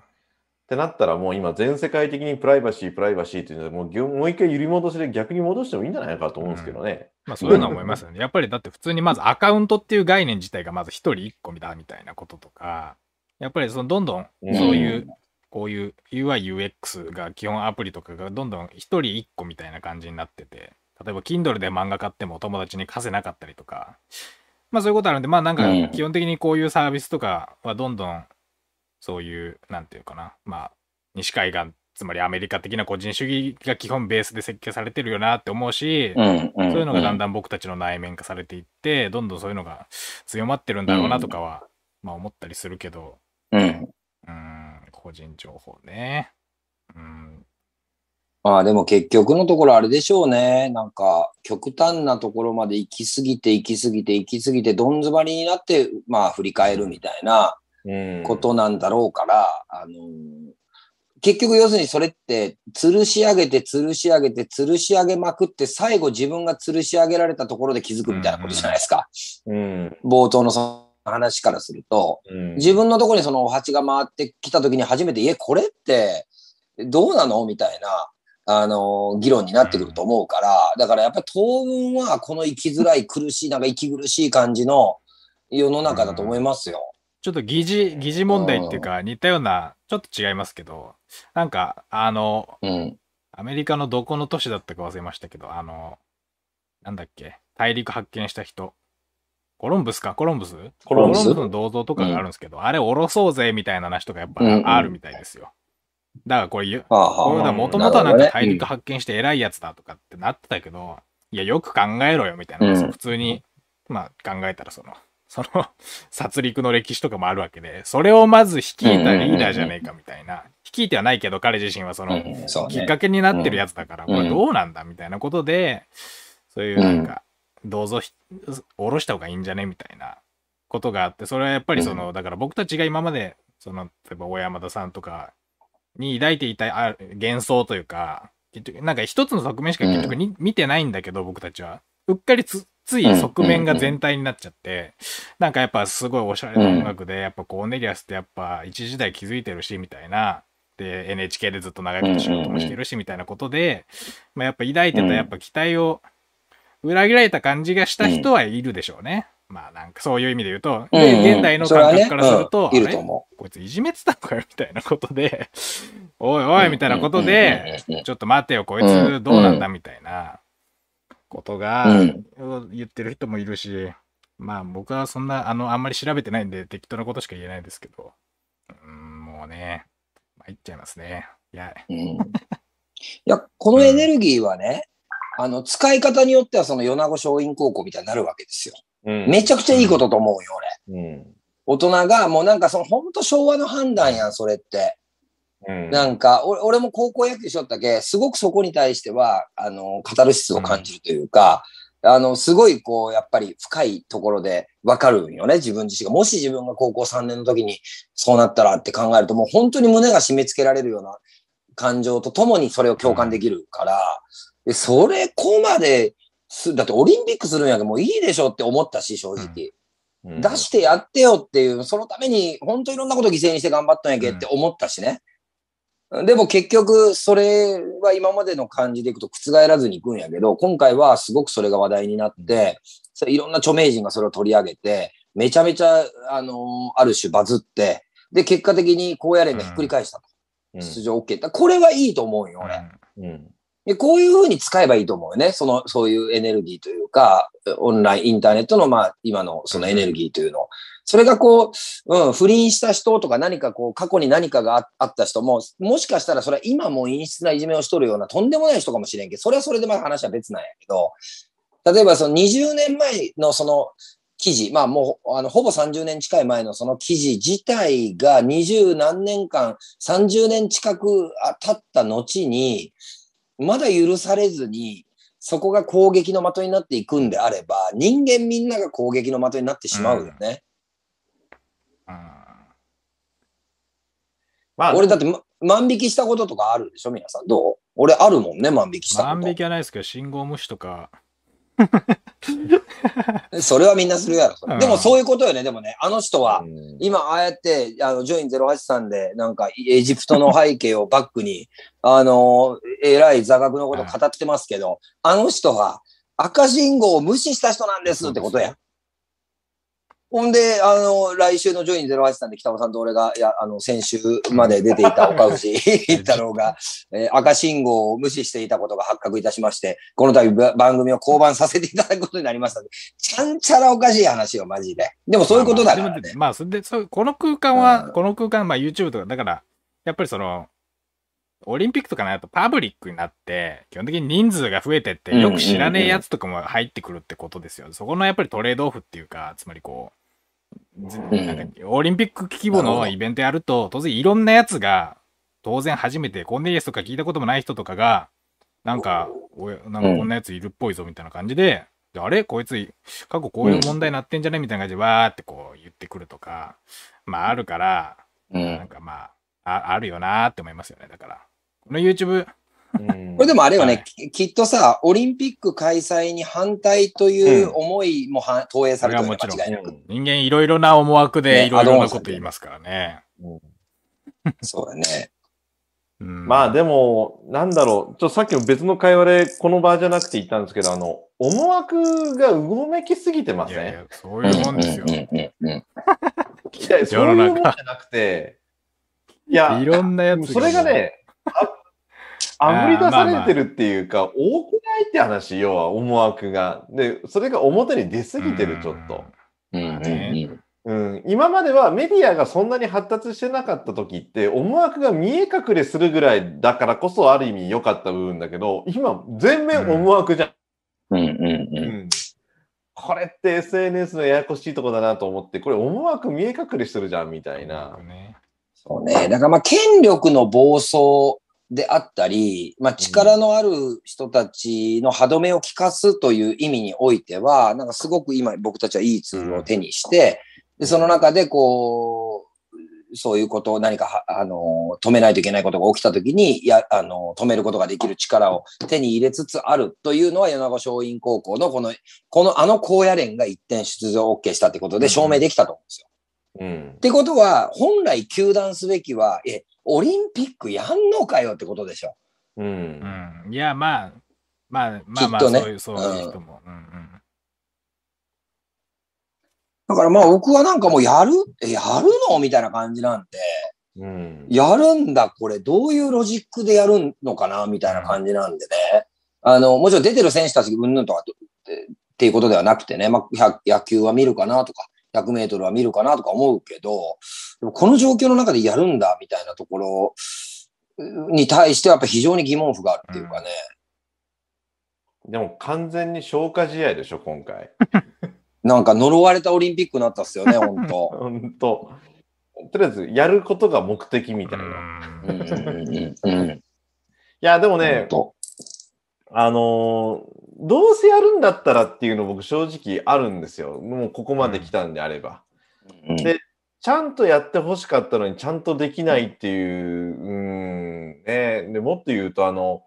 ってなったらもう今全世界的にプライバシー、プライバシーっていうのはもうもう一回揺り戻しで逆に戻してもいいんじゃないかと思うんですけどね。うん、まあそういうのは思いますよね。やっぱりだって普通にまずアカウントっていう概念自体がまず一人一個だみたいなこととか、やっぱりそのどんどんそういう、こういう UI、UX が基本アプリとかがどんどん一人一個みたいな感じになってて、例えば Kindle で漫画買っても友達に貸せなかったりとか、まあそういうことあるんで、まあなんか基本的にこういうサービスとかはどんどんそういう、なんていうかな、まあ、西海岸、つまりアメリカ的な個人主義が基本ベースで設計されてるよなって思うし、そういうのがだんだん僕たちの内面化されていって、どんどんそういうのが強まってるんだろうなとかは、まあ思ったりするけど、うん、うん個人情報ね。うん、まあでも結局のところあれでしょうね。なんか極端なところまで行き過ぎて行き過ぎて行き過ぎてどん詰まりになってまあ振り返るみたいなことなんだろうから、あの結局要するにそれって吊るし上げて吊るし上げて吊るし上げまくって最後自分が吊るし上げられたところで気づくみたいなことじゃないですか。うん、冒頭のその話からすると、うん、自分のところにそのお鉢が回ってきた時に初めて、え、これってどうなの？みたいな。あの、議論になってくると思うから、だからやっぱり当分はこの生きづらい苦しい、なんか息苦しい感じの世の中だと思いますよ。ちょっと疑似、疑似問題っていうか、似たような、ちょっと違いますけど、なんか、あの、うん、アメリカのどこの都市だったか忘れましたけど、あの、なんだっけ、大陸発見した人。コロンブスか、コロンブス？コロンブス？の銅像とかがあるんですけど、うん、あれ下ろそうぜみたいな話とかやっぱあるみたいですよ。だからこれ、これもともとはなんか大陸発見して偉いやつだとかってなってたけど、いや、よく考えろよみたいな、うん、普通に、まあ考えたらその、その、殺戮の歴史とかもあるわけで、それをまず率いたリーダーじゃねえかみたいな。率いてはないけど、彼自身はその、きっかけになってるやつだから、これどうなんだみたいなことで、そういうなんか、どうぞ下ろした方がいいんじゃねみたいなことがあって、それはやっぱりその、だから僕たちが今まで、その、例えば小山田さんとかに抱いていた幻想というか、結局、なんか一つの側面しか結局に、見てないんだけど、僕たちは。うっかりつつい側面が全体になっちゃって、なんかやっぱすごいおしゃれな音楽で、やっぱコーネリアスってやっぱ一時代気づいてるし、みたいな。で、NHK でずっと長いこと仕事もしてるし、みたいなことで、まあやっぱ抱いてたやっぱ期待を裏切られた感じがした人はいるでしょうね。まあなんかそういう意味で言うと、で、現代の感覚からすると、いると思う。こいついじめてたのかよ、みたいなことで、おいおい、みたいなことで、ちょっと待てよ、こいつどうなんだ、みたいな。ことが、言ってる人もいるし、まあ僕はそんな、あの、あんまり調べてないんで適当なことしか言えないですけど、うん、もうね、参っちゃいますね。いや、うん、いや、このエネルギーはね、うん、あの、使い方によってはその米子松陰高校みたいになるわけですよ。うん、めちゃくちゃいいことと思うよ、俺。うん、大人が、もうなんかその、本当昭和の判断やん、それって。なんか、俺も高校野球しよったけ、すごくそこに対しては、あの、カタルシスを感じるというか、うん、あの、すごい、こう、やっぱり深いところでわかるんよね、自分自身が。もし自分が高校3年の時にそうなったらって考えると、もう本当に胸が締め付けられるような感情とともにそれを共感できるから、でそれこまでだってオリンピックするんやけどもういいでしょって思ったし、正直。うん、出してやってよっていう、そのために本当いろんなこと犠牲にして頑張ったんやけって思ったしね。でも結局、それは今までの感じでいくと覆らずにいくんやけど、今回はすごくそれが話題になって、そいろんな著名人がそれを取り上げて、めちゃめちゃ、あのー、ある種バズって、で、結果的に高野連がひっくり返したと。うん、出場 OK。これはいいと思うよ、俺。うん、でこういうふうに使えばいいと思うよね。その、そういうエネルギーというか、オンライン、インターネットの、まあ、今のそのエネルギーというのを。それがこう、うん、不倫した人とか何かこう、過去に何かがあった人も、もしかしたらそれは今も陰湿ないじめをしとるようなとんでもない人かもしれんけど、それはそれでまあ話は別なんやけど、例えばその20年前のその記事、まあもう、あの、ほぼ30年近い前のその記事自体が20何年間、30年近く経った後に、まだ許されずに、そこが攻撃の的になっていくんであれば、人間みんなが攻撃の的になってしまうよね。うんまあ、俺だって、ま、万引きしたこととかあるでしょ皆さん。どう？俺あるもんね、万引きしたこと。万引きはないですけど、信号無視とか。それはみんなするやろ。うん、でもそういうことよね。でもね、あの人は、今ああやって、あの、ジョイン083で、なんか、エジプトの背景をバックに、あの、偉い座学のこと語ってますけど、あの人は赤信号を無視した人なんですってことや。ほんで、あの、来週のジョイン08さんで北尾さんと俺が、いや、あの、先週まで出ていた岡藤 太郎が、えー、赤信号を無視していたことが発覚いたしまして、この度番組を降板させていただくことになりましたので、ちゃんちゃらおかしい話よ、マジで。でもそういうことだからね。まあ、それで、そこの空間は、うん、この空間、まあ YouTube とか、だから、やっぱりその、オリンピックとかなるとパブリックになって、基本的に人数が増えてって、よく知らねえやつとかも入ってくるってことですよ。そこのやっぱりトレードオフっていうか、つまりこう、オリンピック規模のイベントやると、当然いろんなやつが、当然初めてコンネリアスとか聞いたこともない人とかが、なんか、なんかこんなやついるっぽいぞみたいな感じで、であれ？こいつ、過去こういう問題になってんじゃねみたいな感じで、わーってこう言ってくるとか、まああるから、なんかまあ、ああるよなーって思いますよね。だから、この YouTube、これでもあれよね、はい、きっとさ、オリンピック開催に反対という思いもは、投影されてる間違いなく。人間いろいろな思惑でいろいろなこと言いますからね。ね。そうだね。まあでも、なんだろう、ちょっとさっきも別の会話でこの場じゃなくて言ったんですけど、あの、思惑がうごめきすぎてますね。いやいやそういうもんですよ。いや、そういうもんじゃなくて、いや、いろんなやつそれがね、あぶり出されてるっていうか、多くないって話、要は思惑が。で、それが表に出すぎてる、ちょっと。うん、今まではメディアがそんなに発達してなかった時って思惑が見え隠れするぐらいだからこそある意味良かった部分だけど今全面思惑じゃん。うんうんうんこれって SNS のややこしいとこだなと思ってこれ思惑見え隠れしてるじゃんみたいな。そうね。だからまあ権力の暴走であったり、まあ、力のある人たちの歯止めを効かすという意味においては、なんかすごく今僕たちはいいツールを手にして、でその中でこう、そういうことを何か、あの、止めないといけないことが起きたときに、や、あの、止めることができる力を手に入れつつあるというのは、米子松蔭高校のこの、このあの高野連が一点出場 OK したってことで証明できたと思うんですよ。うん、ってことは、本来休断すべきは、え、オリンピックやんのかよってことでしょ。うん。うん、いや、まあ、まあ、まあまあ、ね、そういう、そういう人も。うん、うん、だからまあ僕はなんかもうやるえ、やるの？みたいな感じなんで、うん、やるんだ、これ、どういうロジックでやるのかなみたいな感じなんでね。あの、もちろん出てる選手たちうんぬんとかっていうことではなくてね、まあ、野球は見るかなとか、100メートルは見るかなとか思うけど、でもこの状況の中でやるんだみたいなところに対してはやっぱ非常に疑問符があるっていうかね。うん、でも完全に消化試合でしょ、今回。なんか呪われたオリンピックになったっすよね、本当本当とりあえずやることが目的みたいな。いや、でもね、あのー、どうせやるんだったらっていうの僕正直あるんですよ。もうここまで来たんであれば。うん、で、ちゃんとやってほしかったのにちゃんとできないっていう、うん、ね。でもっと言うと、あの、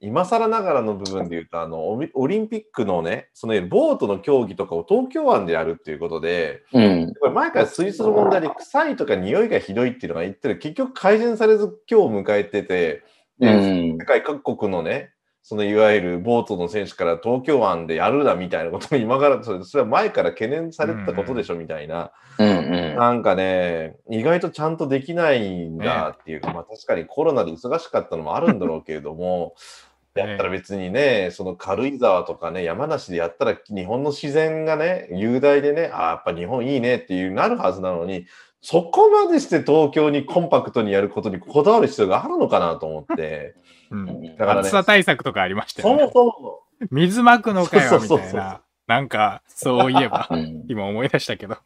今更ながらの部分で言うと、あの、オリンピックのね、そのボートの競技とかを東京湾でやるっていうことで、うん、前から水質の問題で臭いとか匂いがひどいっていうのが言ってる、結局改善されず今日迎えてて、うん、世界各国のね、そのいわゆるボートの選手から東京湾でやるなみたいなことも今からそれそれは前から懸念されてたことでしょみたいな、うんうん、なんかね意外とちゃんとできないんだっていうか、まあ確かにコロナで忙しかったのもあるんだろうけれども やったら別にね、その軽井沢とかね、山梨でやったら日本の自然がね、雄大でね、あやっぱ日本いいねっていうなるはずなのに、そこまでして東京にコンパクトにやることにこだわる必要があるのかなと思って。うん、だから、ね、暑さ対策とかありましたよね。そもそも。水まくのかよ、みたいな。なんか、そういえば、今思い出したけど。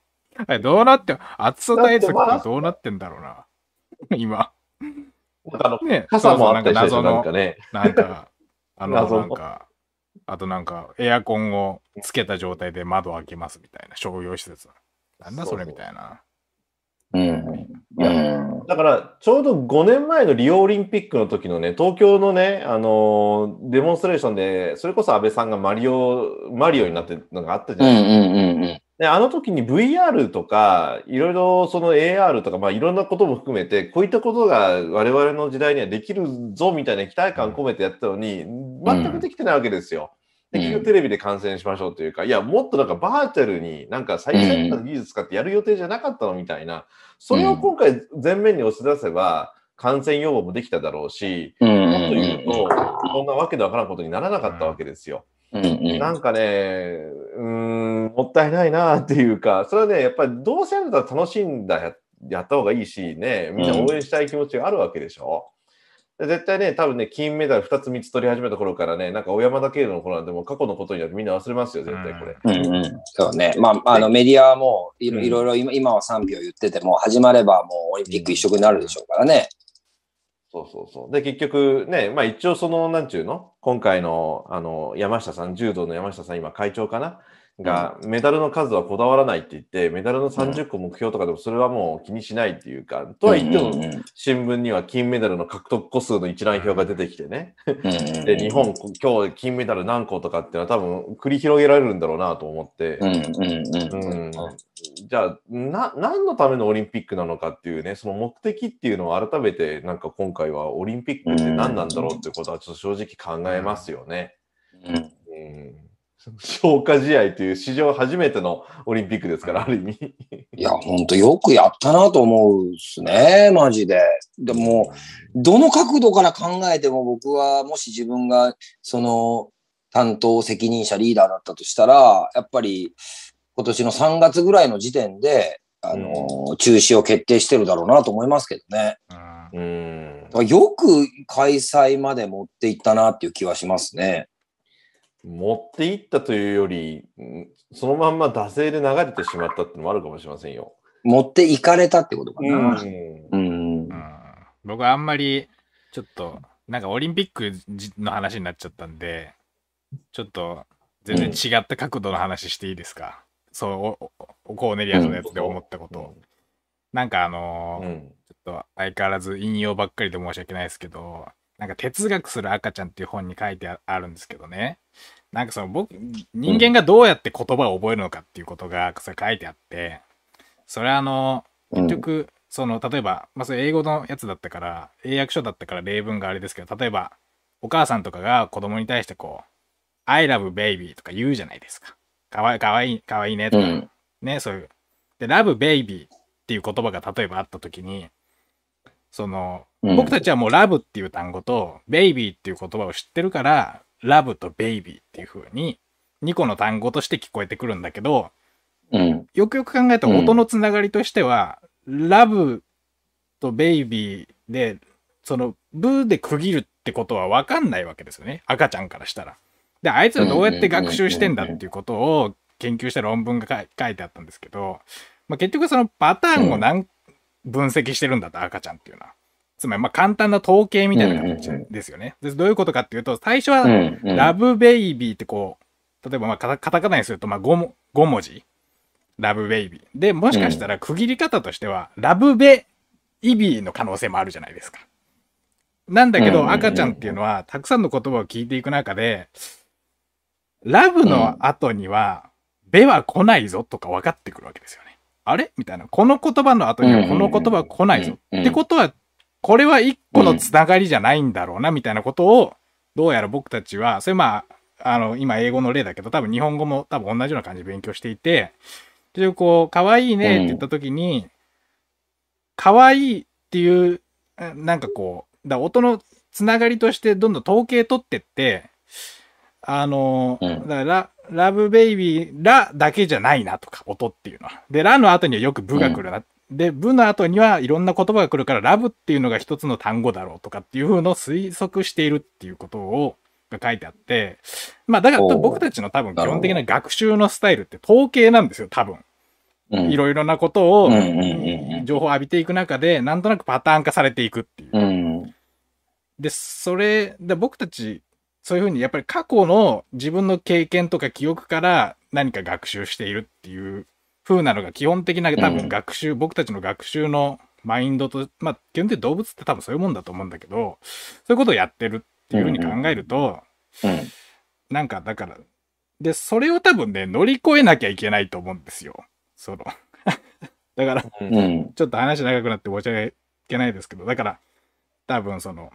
どうなって、暑さ対策ってどうなってんだろうな。今。なんかあの、ね、傘もあったりして、なんかね。なんか、あの、なんか、あとなんか、エアコンをつけた状態で窓開けますみたいな商業施設。なんだそれみたいな。うん。だから、ちょうど5年前のリオオリンピックの時のね、東京のね、あのー、デモンストレーションで、それこそ安倍さんがマリオ、マリオになってるのがあったじゃないですか。で、あの時に VR とか、いろいろその AR とか、まあいろんなことも含めて、こういったことが我々の時代にはできるぞみたいな期待感込めてやったのに、全くできてないわけですよ。で、結局テレビで観戦しましょうというか、いや、もっとなんかバーチャルになんか最先端の技術使ってやる予定じゃなかったのみたいな、それを今回前面に押し出せば、感染予防もできただろうし、もっと言うと、こんなわけでわからんことにならなかったわけですよ。なんかね、うん、もったいないなっていうか、それはね、やっぱりどうせやるんだったら楽しんだややった方がいいしね、みんな応援したい気持ちがあるわけでしょ。絶対ね、多分ね、金メダル2つ3つ取り始めた頃からね、なんか小山田圭の頃なんても過去のことになってみんな忘れますよ、絶対これ。うんうん、そうね。まあ、あのメディアもいろいろ今今は賛否を言ってても、始まればもうオリンピック一色になるでしょうからね。そうそうそう。で、結局ね、まあ一応その、なんちゅうの？今回の、あの、山下さん、柔道の山下さん、今会長かな？が、メダルの数はこだわらないって言って、メダルの30個目標とかでもそれはもう気にしないっていうか、とは言っても、新聞には金メダルの獲得個数の一覧表が出てきてね。で、日本、今日金メダル何個とかっていうのは多分繰り広げられるんだろうなと思って。じゃあ、な、何のためのオリンピックなのかっていうね、その目的っていうのを改めて、なんか今回はオリンピックって何なんだろうってことはちょっと正直考えますよね。うん消化試合という史上初めてのオリンピックですから、ある意味。いや、ほんとよくやったなと思うっすね、マジで。でも、どの角度から考えても僕は、もし自分が、その、担当責任者リーダーだったとしたら、やっぱり、今年の3月ぐらいの時点で、あの、うん、中止を決定してるだろうなと思いますけどね。うん。よく開催まで持っていったなっていう気はしますね。持っていったというより、そのまんま惰性で流れてしまったってのもあるかもしれませんよ。持っていかれたってことかな。うん。うん、僕はあんまり、ちょっと、なんかオリンピックの話になっちゃったんで、ちょっと全然違った角度の話していいですか、うん、そうコーネリアスのやつで思ったこと。うん、なんかあのー、ちょっと相変わらず引用ばっかりで申し訳ないですけど、なんか哲学する赤ちゃんっていう本に書いてあるんですけどね。なんかその僕、人間がどうやって言葉を覚えるのかっていうことがそれ書いてあって、それあの、結局、その、例えば、まあそれ英語のやつだったから、英訳書だったから例文があれですけど、例えば、お母さんとかが子供に対してこう、I love baby とか言うじゃないですか。かわいい、かわいい、かわいいねとか、うん、ね、そういう。で、love baby っていう言葉が例えばあった時に、その、うん、僕たちはもうラブっていう単語と、ベイビーっていう言葉を知ってるから、ラブとベイビーっていう風に、2個の単語として聞こえてくるんだけど、うん、よくよく考えたら音のつながりとしては、うん、ラブとベイビーで、その、ブーで区切るってことはわかんないわけですよね。赤ちゃんからしたら。で、あいつらどうやって学習してんだっていうことを研究した論文が書いてあったんですけど、まあ、結局そのパターンを何分析してるんだと、赤ちゃんっていうのは。つまり、まあ、簡単な統計みたいな形ですよね。でどういうことかっていうと、最初は、ラブベイビーってこう、例えば、まあ、カタカナにすると、まあ5、5文字。ラブベイビー。で、もしかしたら区切り方としては、ラブベイビーの可能性もあるじゃないですか。なんだけど、赤ちゃんっていうのは、たくさんの言葉を聞いていく中で、ラブの後には、べは来ないぞとか分かってくるわけですよね。あれ？みたいな。この言葉の後にはこの言葉は来ないぞ。ってことは、これは一個のつながりじゃないんだろうな、みたいなことを、どうやら僕たちは、それまあ、あの、今英語の例だけど、多分日本語も多分同じような感じで勉強していて、で、こう、可愛いねって言った時に、可愛いっていう、なんかこう、だ音のつながりとしてどんどん統計取ってって、あの、だからラ、ラブベイビー、ラだけじゃないなとか、音っていうのは。で、ラの後にはよくブが来るな。うん、で、ブの後にはいろんな言葉が来るから、ラブっていうのが一つの単語だろうとかっていう風の推測しているっていうことを、が書いてあって、まあだから僕たちの多分基本的な学習のスタイルって統計なんですよ、多分。いろいろなことを、情報を浴びていく中で、なんとなくパターン化されていくっていう。で、それ、で僕たちそういうふうにやっぱり過去の自分の経験とか記憶から何か学習しているっていう風なのが基本的な多分学習、うん、僕たちの学習のマインドと、まあ基本的に動物って多分そういうもんだと思うんだけど、そういうことをやってるっていうふうに考えると、うんうん、なんかだから、で、それを多分ね、乗り越えなきゃいけないと思うんですよ。その だから、ちょっと話長くなって申し訳ないですけど、だから、多分その、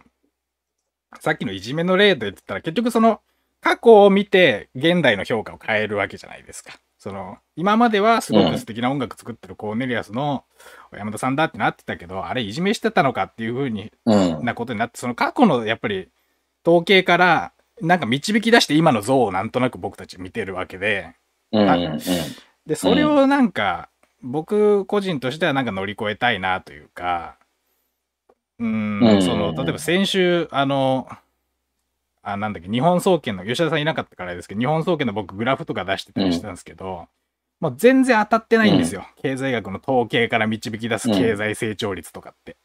さっきのいじめの例で言ったら、結局その、過去を見て現代の評価を変えるわけじゃないですか。その、今まではすごく素敵な音楽作ってるコーネリアスの山田さんだってなってたけど、あれいじめしてたのかっていうふうに、なことになって、その過去のやっぱり統計からなんか導き出して今の像をなんとなく僕たち見てるわけで、で、それをなんか、僕個人としてはなんか乗り越えたいなというか、うん、その、例えば先週、あの、あ、なんだっけ、日本総研の、吉田さんいなかったからですけど、日本総研の僕グラフとか出してたりしたんですけど、もう全然当たってないんですよ。うん、経済学の統計から導き出す経済成長率とかって。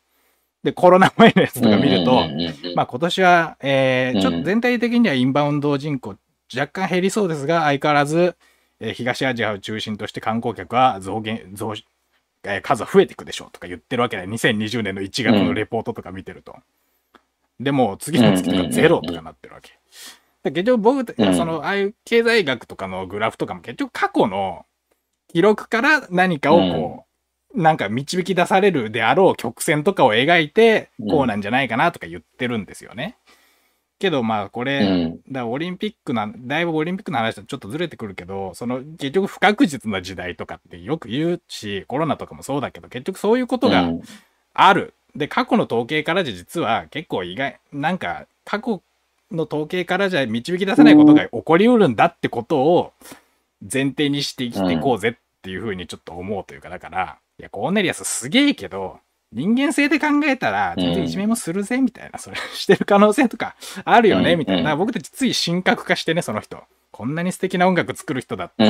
で、コロナ前のやつとか見ると、まあ今年は、えー、ちょっと全体的にはインバウンド人口若干減りそうですが、相変わらず、えー、東アジアを中心として観光客は増減、増、えー、数は増えていくでしょうとか言ってるわけで、2020年の1月のレポートとか見てると。でも、次の月とかゼロとかなってるわけ。結局僕、その、ああいう経済学とかのグラフとかも結局過去の記録から何かをこう、なんか導き出されるであろう曲線とかを描いて、こうなんじゃないかなとか言ってるんですよね。けどまあこれ、うん、だオリンピックな、だいぶオリンピックの話とちょっとずれてくるけど、その結局不確実な時代とかってよく言うし、コロナとかもそうだけど、結局そういうことがある。うん、で、過去の統計からじゃ実は結構意外、なんか過去の統計からじゃ導き出せないことが起こりうるんだってことを前提にして生きていこうぜっていうふうにちょっと思うというか、だから、いや、コーネリアスすげえけど、人間性で考えたら、全然いじめもするぜ、みたいな、それしてる可能性とかあるよね、みたいな。僕たちつい神格化してね、その人。こんなに素敵な音楽作る人だった。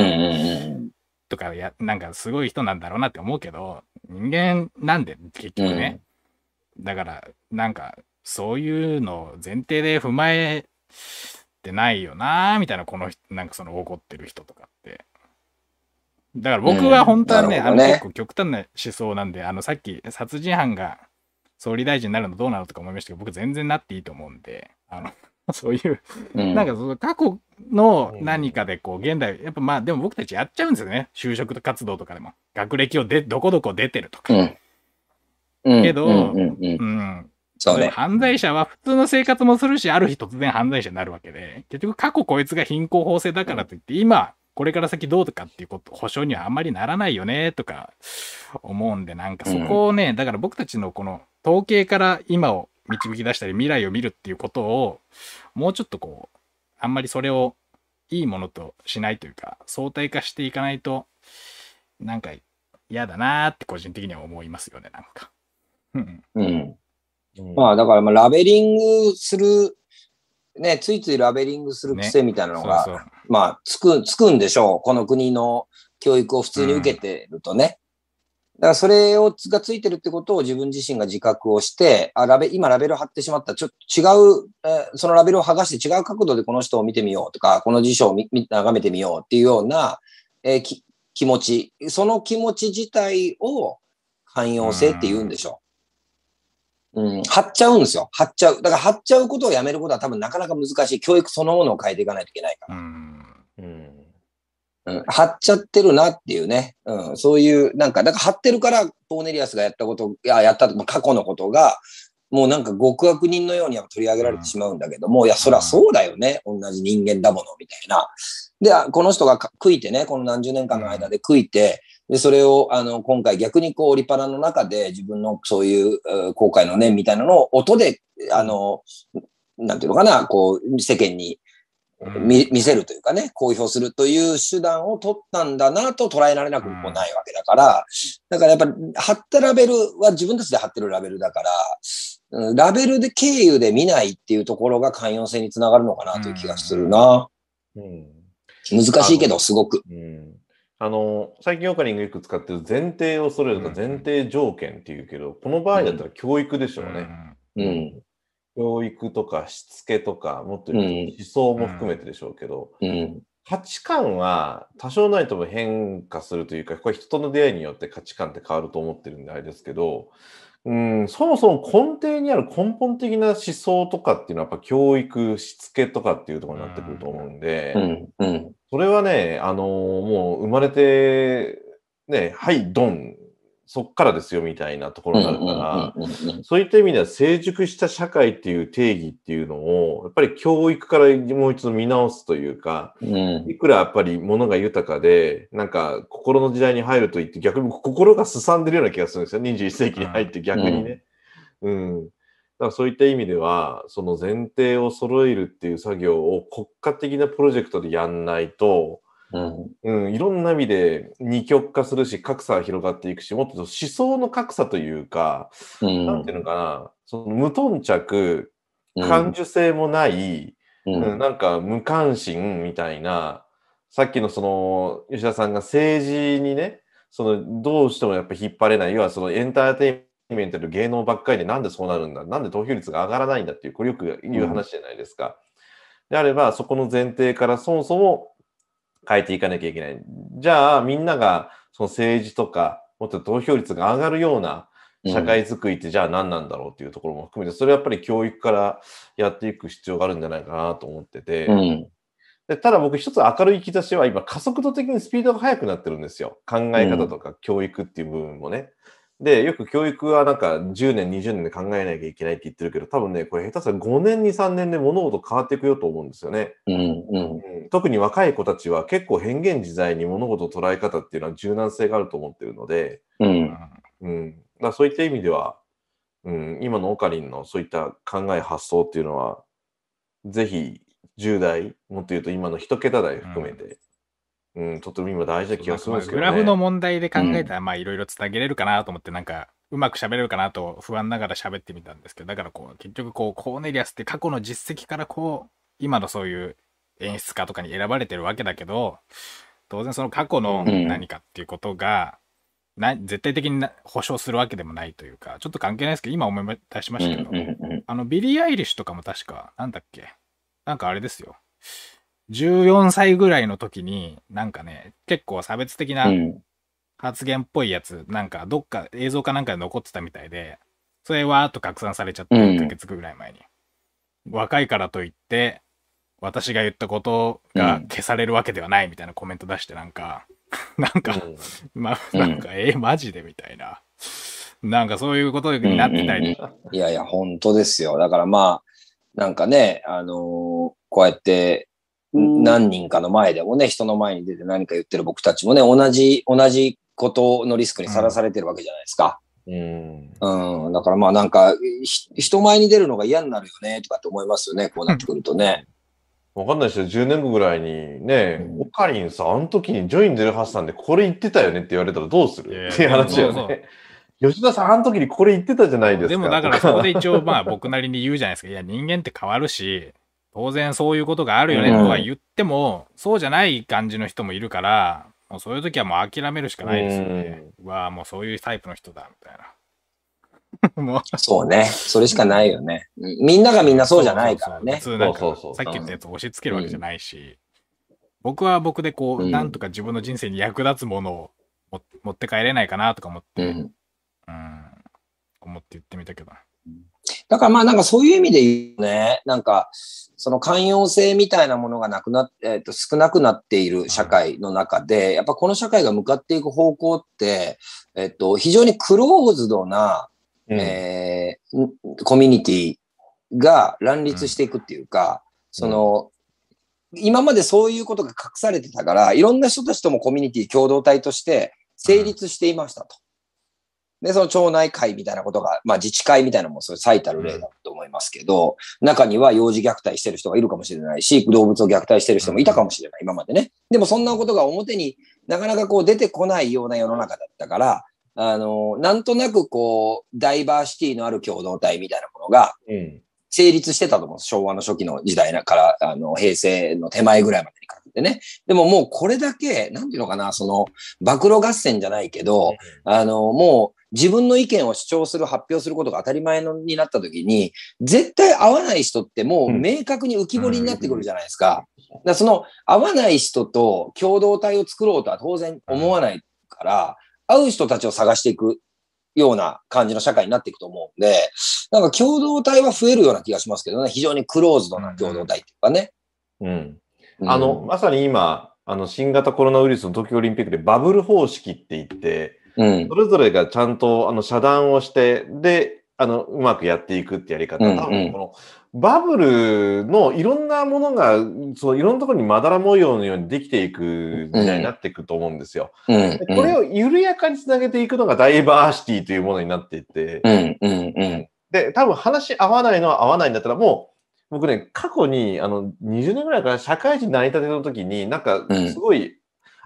とか、や、なんかすごい人なんだろうなって思うけど、人間なんで、結局ね。だから、なんか、そういうのを前提で踏まえてないよなみたいな、この、なんかその怒ってる人とかって。だから僕は本当はね、うん、ねあの結構極端な思想なんで、あのさっき殺人犯が総理大臣になるのどうなのとか思いましたけど、僕全然なっていいと思うんで、あの、そういう、うん、なんかその過去の何かでこう、現代、やっぱまあでも僕たちやっちゃうんですよね。就職活動とかでも。学歴をで、どこどこ出てるとか。うん、けど、うん。そうね。犯罪者は普通の生活もするし、ある日突然犯罪者になるわけで、結局過去こいつが貧困法制だからといって、今、これから先どうとかっていうこと、保証にはあんまりならないよね、とか思うんで、なんかそこをね、うん、だから僕たちのこの統計から今を導き出したり未来を見るっていうことを、もうちょっとこう、あんまりそれをいいものとしないというか、相対化していかないと、なんか嫌だなーって個人的には思いますよね、なんか。うん。うん。まあだからまあラベリングするね、ついついラベリングする癖みたいなのが、ね、そうそうまあ、つく、つくんでしょう。この国の教育を普通に受けてるとね。うん、だからそれをがついてるってことを自分自身が自覚をして、あ、ラベ、今ラベル貼ってしまった。ちょっと違う、えー、そのラベルを剥がして違う角度でこの人を見てみようとか、この辞書を見眺めてみようっていうような、えー、き気持ち、その気持ち自体を寛容性って言うんでしょう。うん、貼っちゃうんですよ。貼っちゃう。だから貼っちゃうことをやめることは多分なかなか難しい。教育そのものを変えていかないといけないから。うん。うん、貼っちゃってるなっていうね。うん、そういう、なんか、だから貼ってるから、ポーネリアスがやったこと、いや、やった過去のことが、もうなんか極悪人のようには取り上げられてしまうんだけども、いや、そりゃそうだよね。同じ人間だもの、みたいな。で、この人が悔いてね、この何十年間の間で悔いて、で、それを、あの、今回逆にこう、リパラの中で自分のそういう後悔の念みたいなのを音で、あの、なんていうのかな、こう、世間に見見せるというかね、公表するという手段を取ったんだなと捉えられなくもないわけだから、だからやっぱり貼ったラベルは自分たちで貼ってるラベルだから、ラベルで経由で見ないっていうところが寛容性につながるのかなという気がするな。うん、難しいけど、すごく。うんあの、最近オカリンがよく使ってる前提を揃えるか前提条件っていうけど、この場合だったら教育でしょうね。うん。教育とかしつけとか、もっと言うと思想も含めてでしょうけど、うん、価値観は多少ないとも変化するというか、これ人との出会いによって価値観って変わると思ってるんであれですけど、うん、そもそも根底にある根本的な思想とかっていうのはやっぱ教育、しつけとかっていうところになってくると思うんで、うんうん、それはね、あのもう生まれて、ね、はい、ドン、そっからですよみたいなところになるから、そういった意味では成熟した社会っていう定義っていうのを、やっぱり教育からもう一度見直すというか、うん、いくらやっぱり物が豊かで、なんか心の時代に入ると言って逆に心がすさんでるような気がするんですよ。21世紀に入って逆にね。うん、うん。だからそういった意味では、その前提を揃えるっていう作業を国家的なプロジェクトでやんないと、うん、いろんな意味で二極化するし、格差が広がっていくし、もっと思想の格差というか、うん、なんていうのかな、その無頓着、感受性もない、うん、なんか無関心みたいな、さっきのその、吉田さんが政治にね、その、どうしてもやっぱ引っ張れない、要はそのエンターテインメントの芸能ばっかりでなんでそうなるんだ、なんで投票率が上がらないんだっていう、これよく言う話じゃないですか。であれば、そこの前提からそもそも変えていかなきゃいけない。じゃあ、みんながその政治とか、もっと投票率が上がるような社会づくりってじゃあ何なんだろうっていうところも含めて、それはやっぱり教育からやっていく必要があるんじゃないかなと思ってて、うん、でただ僕一つ明るい兆しは今加速度的にスピードが速くなってるんですよ。考え方とか教育っていう部分もね。で、よく教育はなんか10年、20年で考えなきゃいけないって言ってるけど、多分ね、これ下手したら5年に3年で物事変わっていくよと思うんですよね。うんうん、特に若い子たちは結構変幻自在に物事捉え方っていうのは柔軟性があると思ってるので、うん。うん、だそういった意味では、うん、今のオカリンのそういった考え発想っていうのは、ぜひ10代、もっと言うと今の一桁台含めて、うん、とても今大事な気がするんですけど、ね、グラフの問題で考えたら、まあいろいろつなげれるかなと思って、なんか、うまく喋れるかなと不安ながら喋ってみたんですけど、だからこう、結局こう、コーネリアスって過去の実績からこう、今のそういう演出家とかに選ばれてるわけだけど、当然その過去の何かっていうことが、な絶対的に保証するわけでもないというか、ちょっと関係ないですけど、今思い出しましたけど、あの、ビリー・アイリッシュとかも確か、なんだっけ？なんかあれですよ。14歳ぐらいの時に、なんかね、結構差別的な発言っぽいやつ、なんかどっか映像かなんかで残ってたみたいで、それわーっと拡散されちゃって、1ヶ月ぐらい前に。若いからといって、私が言ったことが消されるわけではないみたいなコメント出して、なんか、なんか、まあ、なんか、えー、マジでみたいな。なんかそういうことになってたり、いやいや、本当ですよ。だからまあ、なんかね、あのー、こうやって何人かの前でもね、人の前に出て何か言ってる僕たちもね、同じ、同じことのリスクにさらされてるわけじゃないですか。うん。うん。だからまあなんか、人前に出るのが嫌になるよね、とかって思いますよね、こうなってくるとね。わかんないですよ。10年後ぐらいにね、オカリンさ、あの時にジョイン出るはずなんで、これ言ってたよねって言われたらどうする？っていう話よね。吉田さん、あの時にこれ言ってたじゃないですか。でもだからそこで一応まあ 僕なりに言うじゃないですか。いや、人間って変わるし、当然そういうことがあるよねとは言っても、うん、そうじゃない感じの人もいるから、もうそういう時はもう諦めるしかないですよね。うん、わあ、もうそういうタイプの人だ、みたいな。もうそうね。それしかないよね。みんながみんなそうじゃないからね。普通なんか、さっき言ったやつ押し付けるわけじゃないし、僕は僕でこう、なんとか自分の人生に役立つものを持って帰れないかなとか思って、うん、うん、思って言ってみたけど。だからまあなんかそういう意味で言うね、なんか、その寛容性みたいなものがなくなって、えっ、ー、と、少なくなっている社会の中で、やっぱこの社会が向かっていく方向って、えっ、ー、と、非常にクローズドな、うん、えー、コミュニティが乱立していくっていうか、その、今までそういうことが隠されてたから、いろんな人たちともコミュニティ共同体として成立していましたと。で、その町内会みたいなことが、まあ自治会みたいなのもそれ最たる例だと思いますけど、中には幼児虐待してる人がいるかもしれないし、動物を虐待してる人もいたかもしれない、今までね。でもそんなことが表になかなかこう出てこないような世の中だったから、あの、なんとなくこう、ダイバーシティのある共同体みたいなものが、成立してたと思う。昭和の初期の時代から、あの、平成の手前ぐらいまでにかけてね。でももうこれだけ、なんていうのかな、その、暴露合戦じゃないけど、あの、もう、自分の意見を主張する、発表することが当たり前のになった時に、絶対合わない人ってもう明確に浮き彫りになってくるじゃないですか。だその合わない人と共同体を作ろうとは当然思わないから、会う人たちを探していくような感じの社会になっていくと思うんで、なんか共同体は増えるような気がしますけどね、非常にクローズドな共同体っていうかね。うん。あの、まさに今、あの、新型コロナウイルスの東京オリンピックでバブル方式って言って、うん、それぞれがちゃんとあの遮断をして、で、あの、うまくやっていくってやり方。多分この、バブルのいろんなものが、そう、いろんなところにまだら模様のようにできていく時代になっていくと思うんですよ。うん、これを緩やかにつなげていくのがダイバーシティというものになっていて、で、多分話合わないのは合わないんだったら、もう、僕ね、過去に、あの、20年ぐらいから社会人成り立ての時に、なんか、すごい、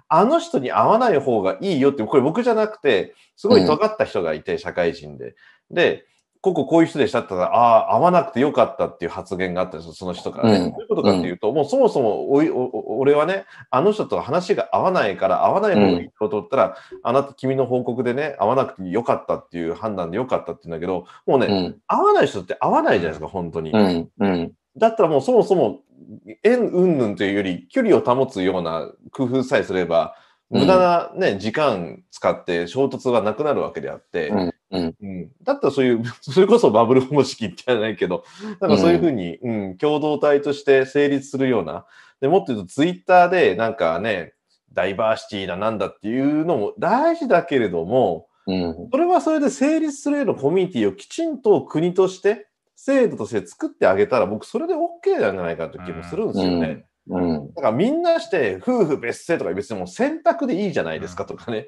あの人に会わない方がいいよって、これ僕じゃなくて、すごい尖った人がいて、社会人で。で、こここういう人でしたって言ったら、ああ、会わなくてよかったっていう発言があったんですよ、その人からね。うん、どういうことかっていうと、もうそもそもおいお俺はね、あの人と話が合わないから、合わない方がいいと思ったら、うん、あなた、君の報告でね、会わなくてよかったっていう判断でよかったって言うんだけど、もうね、うん、会わない人って会わないじゃないですか、本当に。だったらもうそもそも縁云々というより、距離を保つような工夫さえすれば、無駄なね、うん、時間使って衝突がなくなるわけであって、うんうん、うん、だったらそういう、それこそバブル方式じゃないけど、なんかそういうふうに、うん、共同体として成立するような、でもっと言うとツイッターでなんかね、ダイバーシティだなんだっていうのも大事だけれども、うん、それはそれで成立するようなコミュニティをきちんと国として、制度として作ってあげたら、僕それで OK なんじゃないかという気もするんですよね。うん、だからみんなして夫婦別姓とか別にもう選択でいいじゃないですかとかね。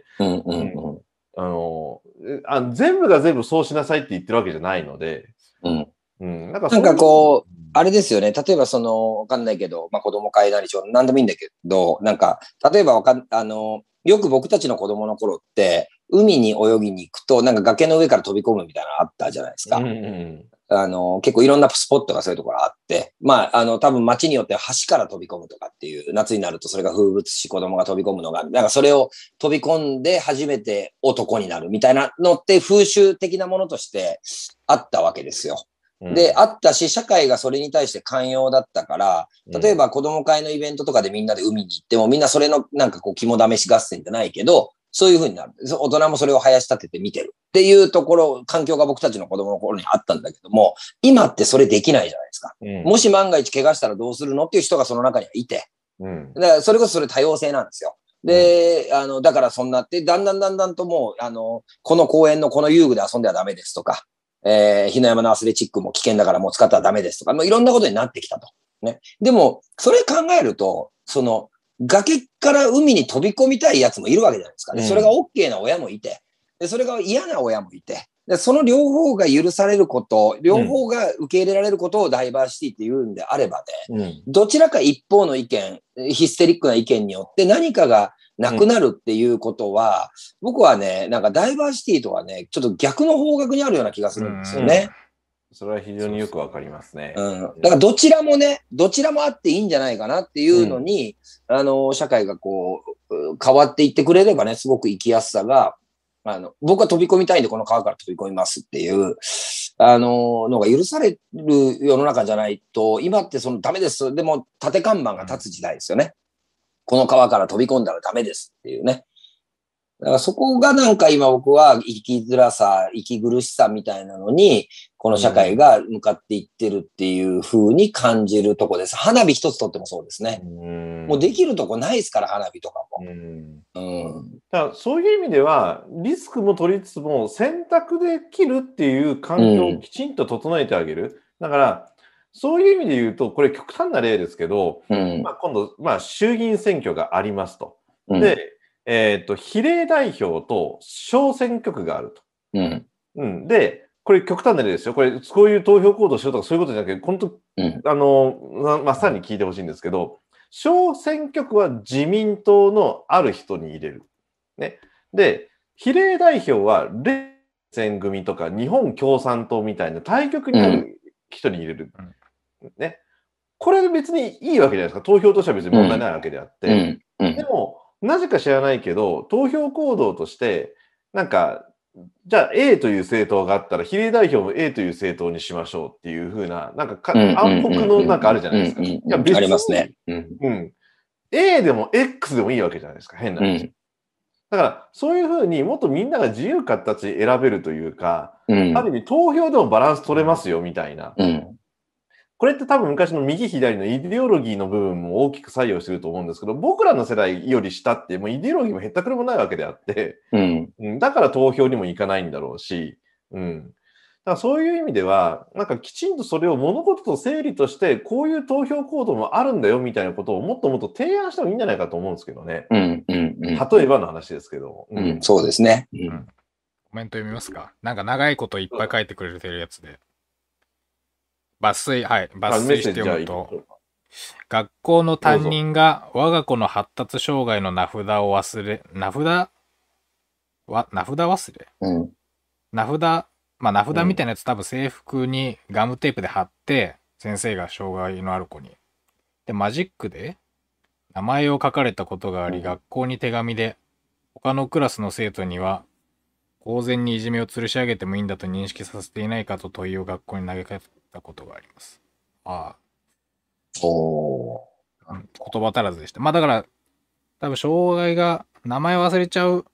あのあ全部が全部そうしなさいって言ってるわけじゃないので。うん。うん、なんかなんかこう、あれですよね。例えばその、わかんないけど、まあ子供会なりしょ、なんでもいいんだけど、なんか、例えばわかん、あの、よく僕たちの子供の頃って、海に泳ぎに行くと、なんか崖の上から飛び込むみたいなのあったじゃないですか。うんうん、あの、結構いろんなスポットがそういうところあって、まあ、あの、多分街によっては橋から飛び込むとかっていう、夏になるとそれが風物詩、子供が飛び込むのが、なんかそれを飛び込んで初めて男になるみたいなのって風習的なものとしてあったわけですよ。で、あったし、社会がそれに対して寛容だったから、例えば子供会のイベントとかでみんなで海に行っても、みんなそれのなんかこう肝試し合戦じゃないけど、そういうふうになる。大人もそれを生やし立てて見てるっていうところ、環境が僕たちの子供の頃にあったんだけども、今ってそれできないじゃないですか。うん、もし万が一怪我したらどうするのっていう人がその中にはいて。うん、だからそれこそそれ多様性なんですよ。で、うん、あの、だからそんなって、だんだんだんだんともう、あの、この公園のこの遊具で遊んではダメですとか、えー、日の山のアスレチックも危険だからもう使ったらダメですとか、もういろんなことになってきたと。ね。でも、それ考えると、その、崖から海に飛び込みたいやつもいるわけじゃないですか、ね。それが OK な親もいて、でそれが嫌な親もいて、でその両方が許されること、両方が受け入れられることをダイバーシティって言うんであればね、うん、どちらか一方の意見、ヒステリックな意見によって何かがなくなるっていうことは、うん、僕はね、なんかダイバーシティとはね、ちょっと逆の方角にあるような気がするんですよね。それは非常によくわかりますね。うん。だからどちらもね、どちらもあっていいんじゃないかなっていうのに、うん、あの、社会がこう、変わっていってくれればね、すごく生きやすさが、あの、僕は飛び込みたいんでこの川から飛び込みますっていう、あの、のが許される世の中じゃないと、今ってそのダメです。でも、縦看板が立つ時代ですよね。この川から飛び込んだらダメですっていうね。だからそこがなんか今僕は生きづらさ、息苦しさみたいなのに、この社会が向かっていってるっていう風に感じるとこです。花火一つとってもそうですね。うもうできるとこないですから、花火とかも。うんうん、だからそういう意味では、リスクも取りつつも、選択できるっていう環境をきちんと整えてあげる。だから、そういう意味で言うと、これ極端な例ですけど、うん、まあ、今度、まあ、衆議院選挙がありますと。で、えっ、ー、と、比例代表と小選挙区があると。うん。うん。で、これ極端な例ですよ。これ、こういう投票行動しようとかそういうことじゃなくて、本当、うん、あの、まさに聞いてほしいんですけど、小選挙区は自民党のある人に入れる。ね。で、比例代表は連戦組とか日本共産党みたいな対局にある人に入れる。うん、ね。これ別にいいわけじゃないですか。投票としては別に問題ないわけであって。でも、なぜか知らないけど、投票行動として、なんか、じゃあ A という政党があったら、比例代表も A という政党にしましょうっていうふうな、なんかか暗黒のなんかあるじゃないですか。いや別にありますね、うん。うん。A でも X でもいいわけじゃないですか、変な話。うん、だから、そういうふうにもっとみんなが自由形選べるというか、うん、ある意味投票でもバランス取れますよみたいな。うんこれって多分昔の右左のイデオロギーの部分も大きく作用してると思うんですけど、僕らの世代より下って、もうイデオロギーもへったくれもないわけであって、うん、だから投票にも行かないんだろうし、うん。だからそういう意味では、なんかきちんとそれを物事と整理として、こういう投票行動もあるんだよみたいなことをもっともっと提案してもいいんじゃないかと思うんですけどね。うんうんうん、例えばの話ですけど。うん、そうですね。うん、コメント読みますか？なんか長いこといっぱい書いてくれてるやつで。抜粋、はい。抜粋して読むと、学校の担任が我が子の発達障害の名札を忘れ、名札？わ名札忘れ、うん、名札、まあ名札みたいなやつ、多分制服にガムテープで貼って、先生が障害のある子に。で、マジックで名前を書かれたことがあり、うん、学校に手紙で、他のクラスの生徒には、公然にいじめを吊るし上げてもいいんだと認識させていないかと問いを学校に投げかけたことがあります。ああ。おうん、言葉足らずでした。まあだから、多分障害が、名前忘れちゃう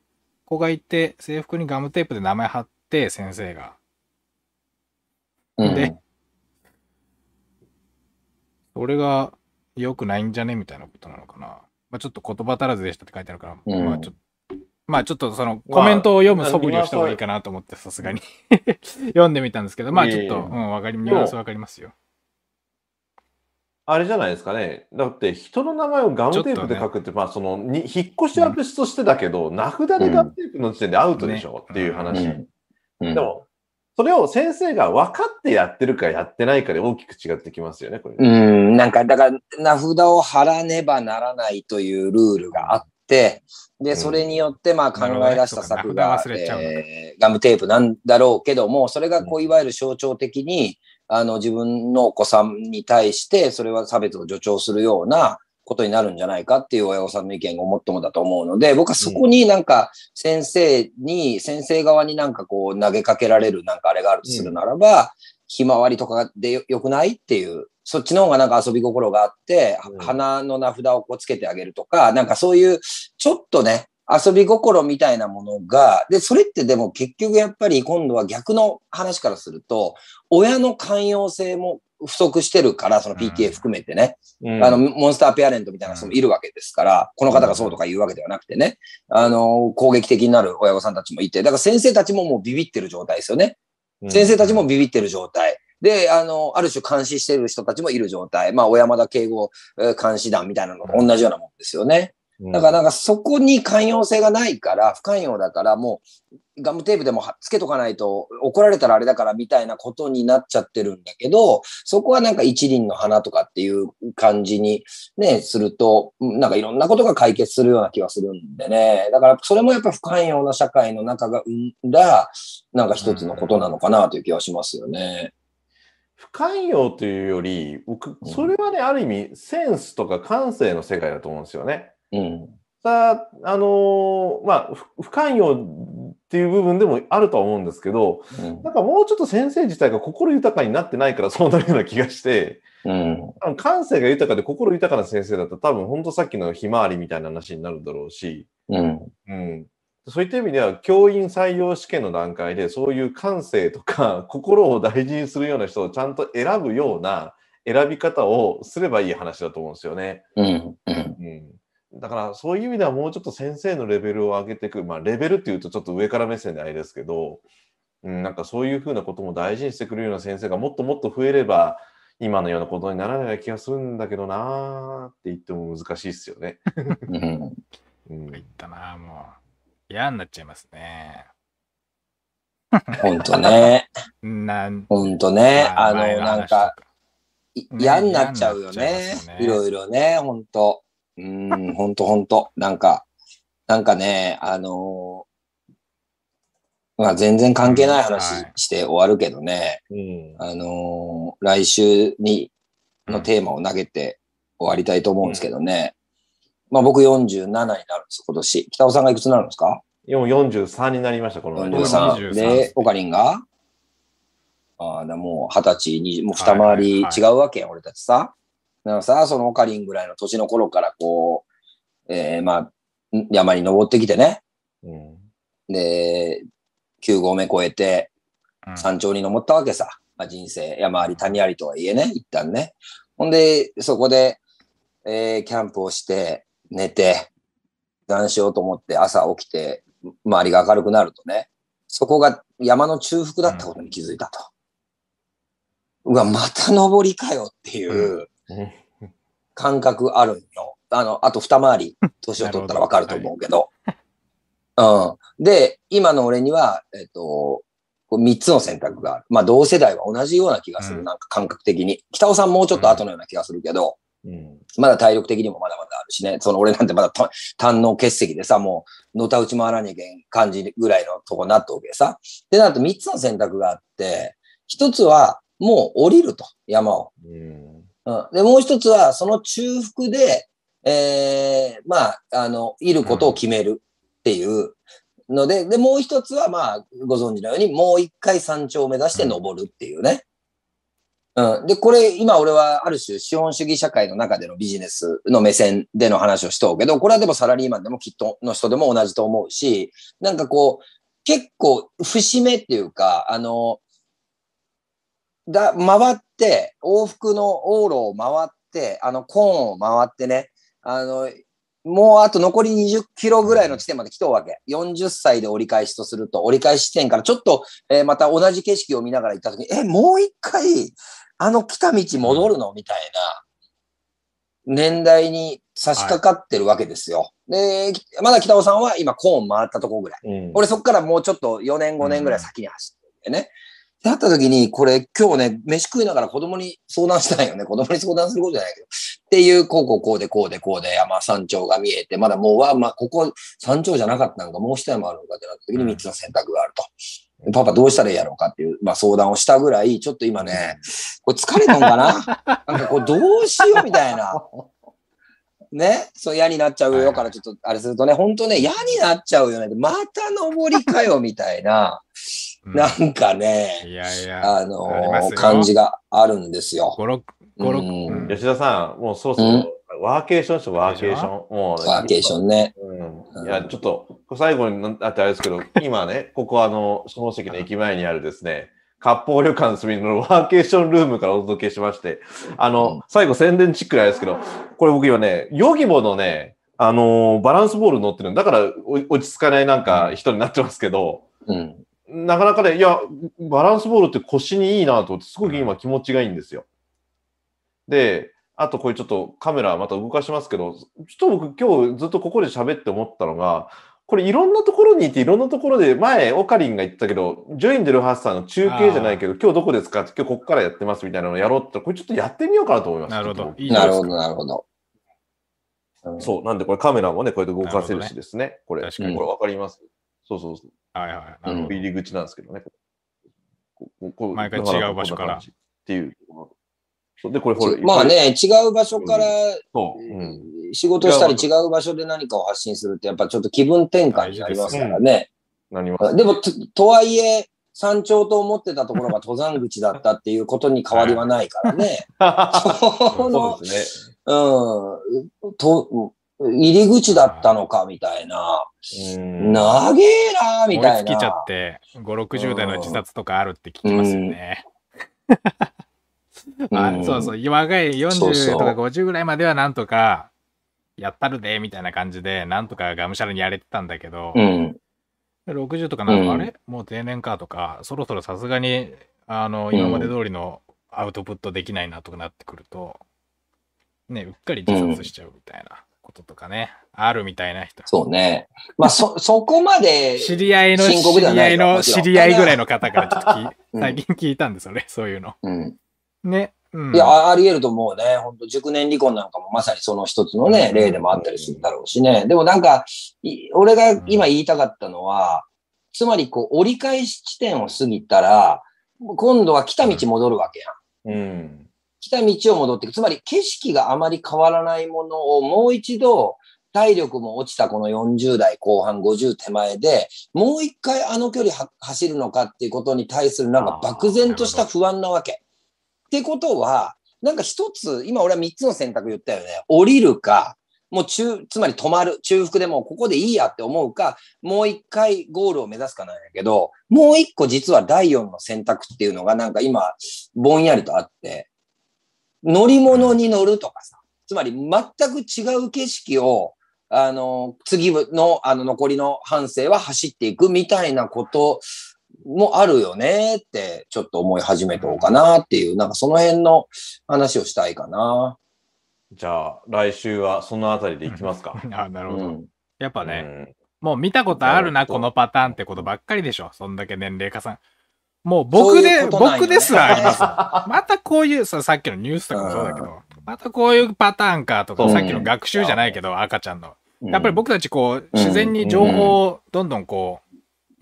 子がいて、制服にガムテープで名前貼って、先生が。で、うん、それが良くないんじゃね？みたいなことなのかな。まあちょっと言葉足らずでしたって書いてあるから、うん、まあちょっとまあちょっとそのコメントを読む素振りをした方がいいかなと思ってさすがに。読んでみたんですけど、まあちょっと、うん、わかり、ニュアンスわかりますよ。あれじゃないですかね。だって人の名前をガムテープで書くって、ね、まあそのに、引っ越しは別としてだけど、うん、名札でガムテープの時点でアウトでしょ、うん、っていう話。うん、でも、それを先生が分かってやってるかやってないかで大きく違ってきますよね、これ。うん、なんか、だから、名札を貼らねばならないというルールがあって、で、それによって、まあ考え出した策が、えー、ガムテープなんだろうけども、それがこう、いわゆる象徴的に、あの、自分のお子さんに対して、それは差別を助長するようなことになるんじゃないかっていう親御さんの意見がもっともだと思うので、僕はそこになんか先生に、先生側になんかこう投げかけられるなんかあれがあるとするならば、ひまわりとかでよくないっていうそっちの方がなんか遊び心があって、うん、花の名札をこうつけてあげるとか、なんかそういう、ちょっとね、遊び心みたいなものが、で、それってでも結局やっぱり今度は逆の話からすると、親の寛容性も不足してるから、その PTA 含めてね、うん、あの、モンスターペアレントみたいな人もいるわけですから、この方がそうとか言うわけではなくてね、あの、攻撃的になる親御さんたちもいて、だから先生たちももうビビってる状態ですよね。先生たちもビビってる状態。で、あの、ある種監視してる人たちもいる状態。まあ、小山田敬語監視団みたいなのと同じようなもんですよね。だからなんかそこに寛容性がないから、不寛容だからもうガムテープでもつけとかないと怒られたらあれだからみたいなことになっちゃってるんだけど、そこはなんか一輪の花とかっていう感じにね、すると、なんかいろんなことが解決するような気がするんでね。だからそれもやっぱ不寛容な社会の中が生んだ、なんか一つのことなのかなという気はしますよね。不寛容というより、僕、それはね、ある意味、センスとか感性の世界だと思うんですよね。うん。さあ、あのー、まあ、不寛容っていう部分でもあるとは思うんですけど、うん、なんかもうちょっと先生自体が心豊かになってないからそうなるような気がして、うん、感性が豊かで心豊かな先生だと多分本当さっきのひまわりみたいな話になるだろうし、うん。うん。そういった意味では、教員採用試験の段階で、そういう感性とか、心を大事にするような人をちゃんと選ぶような選び方をすればいい話だと思うんですよね。うん。うん。だから、そういう意味ではもうちょっと先生のレベルを上げていく。まあ、レベルっていうとちょっと上から目線であれですけど、うん、なんかそういうふうなことも大事にしてくれるような先生がもっともっと増えれば、今のようなことにならない気がするんだけどなーって言っても難しいですよね。うん。うん、言ったなもう。嫌になっちゃいますね。ほんとね。なん。ほんとね。あの、なんか、嫌になっちゃうよね。いろいろね、ほんと。うん、ほんとほんと。なんか、なんかね、あのー、まあ全然関係ない話して終わるけどね、うん、あのー、来週に、のテーマを投げて終わりたいと思うんですけどね。まあ僕47になるんです、今年。北尾さんがいくつになるんですか？43になりました、この43。で、オカリンが？ああ、もう二十歳、にもう二回り違うわけや、はいはい、俺たちさ。だからさ、そのオカリンぐらいの年の頃からこう、えー、まあ、山に登ってきてね。うん、で、9合目越えて、山頂に登ったわけさ。まあ、人生、山あり谷ありとはいえね、一旦ね。ほんで、そこで、えー、キャンプをして、寝て、断しようと思って朝起きて、周りが明るくなるとね、そこが山の中腹だったことに気づいたと。うわ、また登りかよっていう感覚あるんよ。あの、あと二回り、年を取ったらわかると思うけど。うん。で、今の俺には、えっ、と、三つの選択がある。まあ、同世代は同じような気がする。なんか感覚的に。北尾さんもうちょっと後のような気がするけど、うん、まだ体力的にもまだまだあるしね。その俺なんてまだ胆の結石でさ、もう、のたうち回らにゃいけん感じぐらいのとこになったわけさ。で、なると三つの選択があって、一つは、もう降りると、山を。うん、うん、で、もう一つは、その中腹で、ええー、まあ、あの、いることを決めるっていうので、で、もう一つは、まあ、ご存知のように、もう一回山頂を目指して登るっていうね。ん。で、これ、今俺はある種資本主義社会の中でのビジネスの目線での話をしとうけど、これはでもサラリーマンでもきっとの人でも同じと思うし、なんかこう、結構節目っていうか、あの、だ、回って、往復の往路を回って、あの、コーンを回ってね、あの、もうあと残り20キロぐらいの地点まで来とうわけ。40歳で折り返しとすると、折り返し地点からちょっと、えー、また同じ景色を見ながら行った時に、え、もう一回、あの来た道戻るの？みたいな年代に差し掛かってるわけですよ。はい、で、まだ北尾さんは今コーン回ったとこぐらい。うん、俺そっからもうちょっと4年5年ぐらい先に走ってね。だった時に、これ今日ね、飯食いながら子供に相談したいよね。子供に相談することじゃないけど。っていう、こうこうこうでこうでこうで山山頂が見えて、まだもうは、まあ、ここ山頂じゃなかったのか、もう一山あるのかってなった時に3つの選択があると。パパどうしたらいいやろうかっていう、まあ相談をしたぐらい、ちょっと今ね、これ疲れたんかな？なんかこうどうしようみたいな。ね、そう嫌になっちゃうよからちょっとあれするとね、本当ね、嫌になっちゃうよね。また登りかよみたいな、なんかね、いやいや、あのー、感じがあるんですよ。5、6、吉田さん、もうそうそう、ワーケーションしワーケーション？もう、ワーケーションね。うん。いや、ちょっと、最後になってあれですけど、今ね、ここあの、下関の駅前にあるですね、割烹旅館すみの ワーケーションルームからお届けしまして、あの、最後宣伝チックなんですけど、これ僕今ね、ヨギボのね、あのー、バランスボール乗ってるだから落ち着かないなんか人になってますけど、うん、なかなかね、いや、バランスボールって腰にいいなと思って、すごく今気持ちがいいんですよ。で、あとこれちょっとカメラまた動かしますけど、ちょっと僕今日ずっとここで喋って思ったのが、これいろんなところにいていろんなところで、前、オカリンが言ったけど、ジョインデルハッサーの中継じゃないけど、今日どこですか？今日ここからやってますみたいなのをやろうって、これちょっとやってみようかなと思います。なるほど。いいなるほど、なるほど。そう、なんでこれカメラもね、こうやって動かせるしですね。ねこれ、確かにこれわかります。そうそうそう。はいはい。入り口なんですけどね。毎回違う場所から。っていう。で、これ、ほら。まあね、違う場所から、仕事したり違う場所で何かを発信するって、やっぱちょっと気分転換になりますからね。なります。でもと、とはいえ、山頂と思ってたところが登山口だったっていうことに変わりはないからね。そうですね。うん。と、入り口だったのか、みたいな。長えな、みたいな。尽きちゃって、5、60代の自殺とかあるって聞きますよね。あそうそう、若い40とか50ぐらいまではなんとか、やったるで、みたいな感じで、なんとかがむしゃらにやれてたんだけど、うん、60とかなんか、あれ？もう定年かとか、そろそろさすがに、あの、今まで通りのアウトプットできないなとかなってくると、ね、うっかり自殺しちゃうみたいなこととかね、あるみたいな人。そうね。まあ、そ、そこまで、知り合いの、知り合いの、知り合いぐらいの方からちょっとき、最近聞いたんですよね、そういうの。うん。ね。うん、いや、あり得ると思うね。本当熟年離婚なんかもまさにその一つのね、例でもあったりするんだろうしね。でもなんか、俺が今言いたかったのは、つまりこう、折り返し地点を過ぎたら、今度は来た道戻るわけやん。うん。来た道を戻っていく。つまり景色があまり変わらないものをもう一度、体力も落ちたこの40代後半、50手前で、もう一回あの距離走るのかっていうことに対するなんか漠然とした不安なわけ。ってことは、なんか一つ、今俺は三つの選択言ったよね。降りるか、もう中、つまり止まる、中腹でもここでいいやって思うか、もう一回ゴールを目指すかなんやけど、もう一個実は第四の選択っていうのがなんか今、ぼんやりとあって、乗り物に乗るとかさ、つまり全く違う景色を、あの、次の、あの、残りの半生は走っていくみたいなこともあるよねって、ちょっと思い始めとうかなっていう、なんかその辺の話をしたいかな。じゃあ、来週はそのあたりでいきますか。あ、なるほど。うん、やっぱね、うん、もう見たことあるな、このパターンってことばっかりでしょ。そんだけ年齢加算。もう僕で、ううね、僕ですらあります。またこういうさ、さっきのニュースとかもそうだけど、またこういうパターンかとか、さっきの学習じゃないけど、赤ちゃんの。やっぱり僕たちこう、自然に情報をどんどんこう、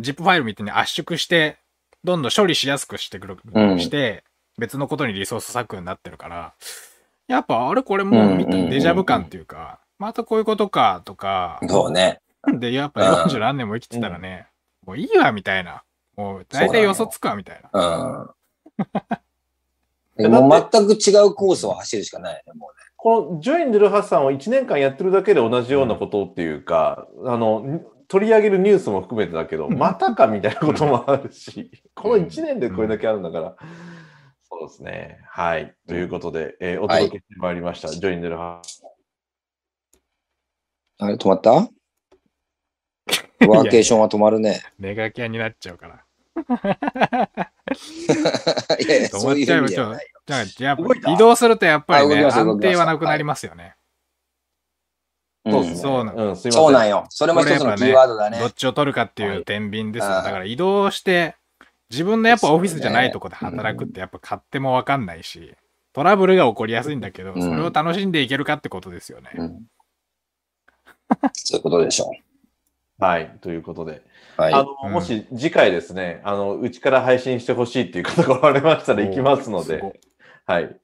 ZIP ファイルみたいに圧縮して、どんどん処理しやすくしてくる、して、別のことにリソース割くになってるから、やっぱあれこれもう見たデジャブ感っていうか、またこういうことかとか、そうね。で、やっぱ40何年も生きてたらね、もういいわみたいな。もう大体予想つくわみたいな。うん。もう全く違うコースを走るしかないね、もうね。このジョイン・デルハッサンを1年間やってるだけで同じようなことっていうか、うん、あの、取り上げるニュースも含めてだけど、またかみたいなこともあるし、この1年でこれだけあるんだから、そうですね。はい。ということで、えー、お届けしてまいりました。はい、ジョインデルハあれ、止まった？ワーケーションは止まるね。メガキャンになっちゃうから。いやいや、そういう意味じゃないじゃあ、移動するとやっぱりね、安定はなくなりますよね。そうですね。そうなん、うん、そうなんよ。それも一つのキーワードだね。どっちを取るかっていう天秤ですよ。だから移動して、自分のやっぱオフィスじゃないとこで働くってやっぱ勝手もわかんないし、トラブルが起こりやすいんだけど、それを楽しんでいけるかってことですよね。うん、そういうことでしょう。はい。ということで。はい、あの、もし次回ですね、あの、うちから配信してほしいっていう方がおられましたら行きますので、はい。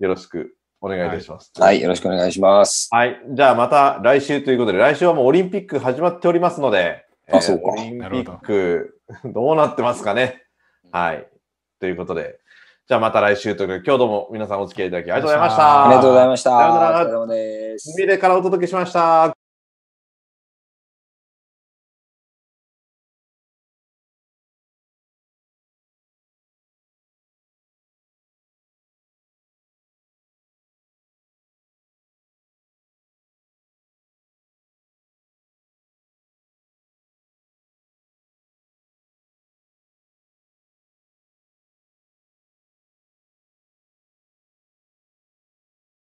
よろしくお願いいたします、はい。はい、よろしくお願いします。はい。じゃあまた来週ということで、来週はもうオリンピック始まっておりますので、あ、そうか。オリンピック、どうなってますかね。はい。ということで、じゃあまた来週ということで、今日どうも皆さんお付き合いいただきありがとうございました。ありがとうございました。ありがとうございます。海でからお届けしました。